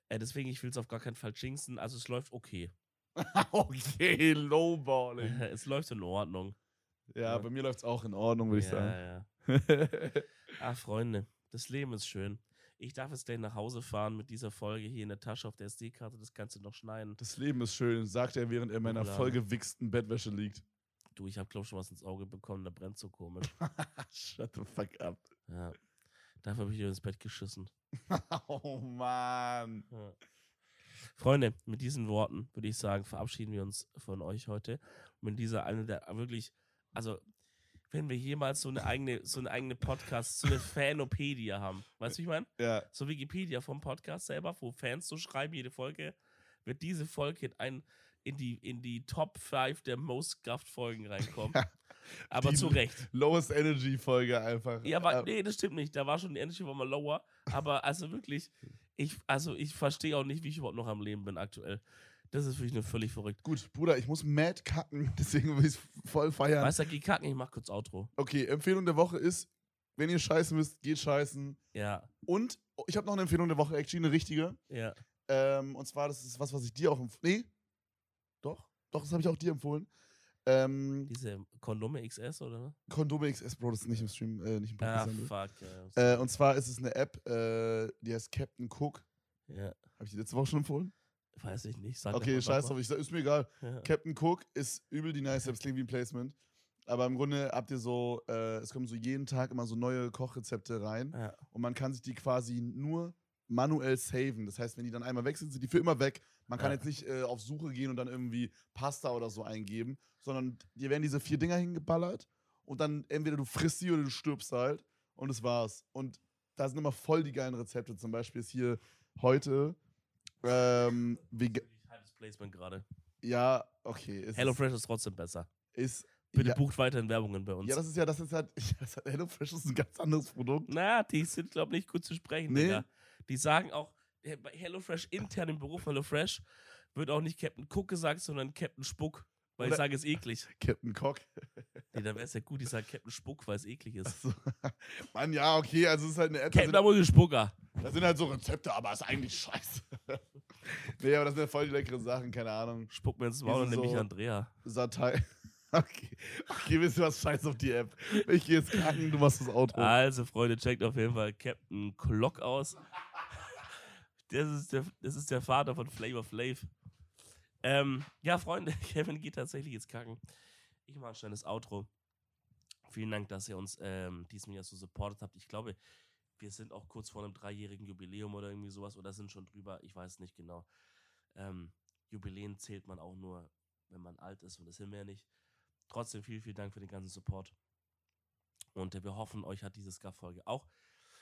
Äh, deswegen, ich will es auf gar keinen Fall jinxen. Also es läuft okay. okay, lowballing. es läuft in Ordnung. Ja, Ja. bei mir läuft es auch in Ordnung, würde ich sagen. ja, ja. Ah, Freunde, das Leben ist schön. Ich darf jetzt gleich nach Hause fahren mit dieser Folge hier in der Tasche auf der SD-Karte. Das kannst du noch schneiden. Das Leben ist schön, sagt er, während er in meiner vollgewichsten Bettwäsche liegt. Du, ich habe, glaube ich, schon was ins Auge bekommen. Da brennt so komisch. Shut the fuck up. Ja. Dafür habe ich dir ins Bett geschissen. oh Mann. Ja. Freunde, mit diesen Worten würde ich sagen, verabschieden wir uns von euch heute. Mit dieser eine der wirklich, also wenn wir jemals so eine eigene, so eine eigene Podcast, so eine Fanopedia haben, weißt du, wie ich meine? Ja, So Wikipedia vom Podcast selber, wo Fans so schreiben, jede Folge, wird diese Folge in, ein, in, die, in die Top 5 der Most Scuffed Folgen reinkommen. Ja. Aber Die- zu Recht. Lowest Energy Folge einfach. Ja, aber nee, das stimmt nicht. Da war schon die Energy war mal lower. Aber also wirklich, ich, also ich verstehe auch nicht, wie ich überhaupt noch am Leben bin aktuell. Das ist wirklich nur völlig verrückt. Gut, Bruder, ich muss mad kacken, deswegen will ich voll feiern. Weißt du, geh kacken, ich mach kurz Outro. Okay, Empfehlung der Woche ist, wenn ihr scheißen müsst, geht scheißen. Ja, Und oh, ich habe noch eine Empfehlung der Woche, actually eine richtige. ja. Ähm, und zwar, das ist was, was ich dir auch empfohlen Nee? Doch? Doch, das habe ich auch dir empfohlen. Ähm, Diese Kondome XS, oder? Kondome XS, Bro, das ist nicht im Stream, äh, nicht im Ah, Podcast. fuck. Ja. äh, und zwar ist es eine App, äh, die heißt Captain Cook. ja. Habe ich die letzte Woche schon empfohlen? Weiß ich nicht. Sag Okay, scheiß drauf, ich, sag- ist mir egal. Ja. Captain Cook ist übel die nice es klingt wie ein Placement. Aber im Grunde habt ihr so, äh, es kommen so jeden Tag immer so neue Kochrezepte rein. Ja. und man kann sich die quasi nur manuell saven. Das heißt, wenn die dann einmal weg sind, sind die für immer weg. Man kann Ja. jetzt nicht äh, auf Suche gehen und dann irgendwie Pasta oder so eingeben, sondern dir werden diese vier Dinger hingeballert und dann entweder du frisst sie oder du stirbst halt und das war's. Und da sind immer voll die geilen Rezepte. Zum Beispiel ist hier heute ähm, vega- Halbes Placement gerade. ja, okay. Es HelloFresh ist trotzdem besser. ist, ist Bitte ja, bucht weiterhin Werbungen bei uns. ja, das ist ja, das ist halt, das hat, HelloFresh ist ein ganz anderes Produkt. Na, die sind, glaube ich, nicht gut zu sprechen, Nee. Digga. Die sagen auch, bei HelloFresh intern im Beruf HelloFresh wird auch nicht Captain Cook gesagt, sondern Captain Spuck. Weil Oder- ich sage, es ist eklig. Captain Cock. Nee, dann wäre es ja gut, ich sage Captain Spuck, weil es eklig ist. So. Mann, ja, okay, also es ist halt eine App. da Captain Spucker. Das sind halt so Rezepte, aber ist eigentlich scheiße. nee, aber das sind ja voll die leckeren Sachen, keine Ahnung. Spuck mir ins Maul und Diese nehme ich so- Andrea. Satei. Okay. Okay, wisst ihr was? Scheiß auf die App. Ich gehe jetzt kacken, du machst das Outro. Also, Freunde, checkt auf jeden Fall Captain Clock aus. Das ist der, das ist der Vater von Flavor Flav. Ähm, ja, Freunde, Kevin geht tatsächlich jetzt kacken. Ich mache ein schnelles Outro. Vielen Dank, dass ihr uns ähm, diesem Jahr so supportet habt. Ich glaube, wir sind auch kurz vor einem dreijährigen Jubiläum oder irgendwie sowas oder sind schon drüber. Ich weiß nicht genau. Ähm, Jubiläen zählt man auch nur, wenn man alt ist und das sind wir ja nicht. Trotzdem vielen, vielen Dank für den ganzen Support. Und wir hoffen, euch hat diese Scuff-Folge auch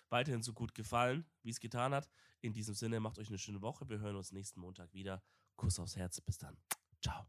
weiterhin so gut gefallen, wie es getan hat. In diesem Sinne, macht euch eine schöne Woche. Wir hören uns nächsten Montag wieder. Kuss aufs Herz. Bis dann. Ciao.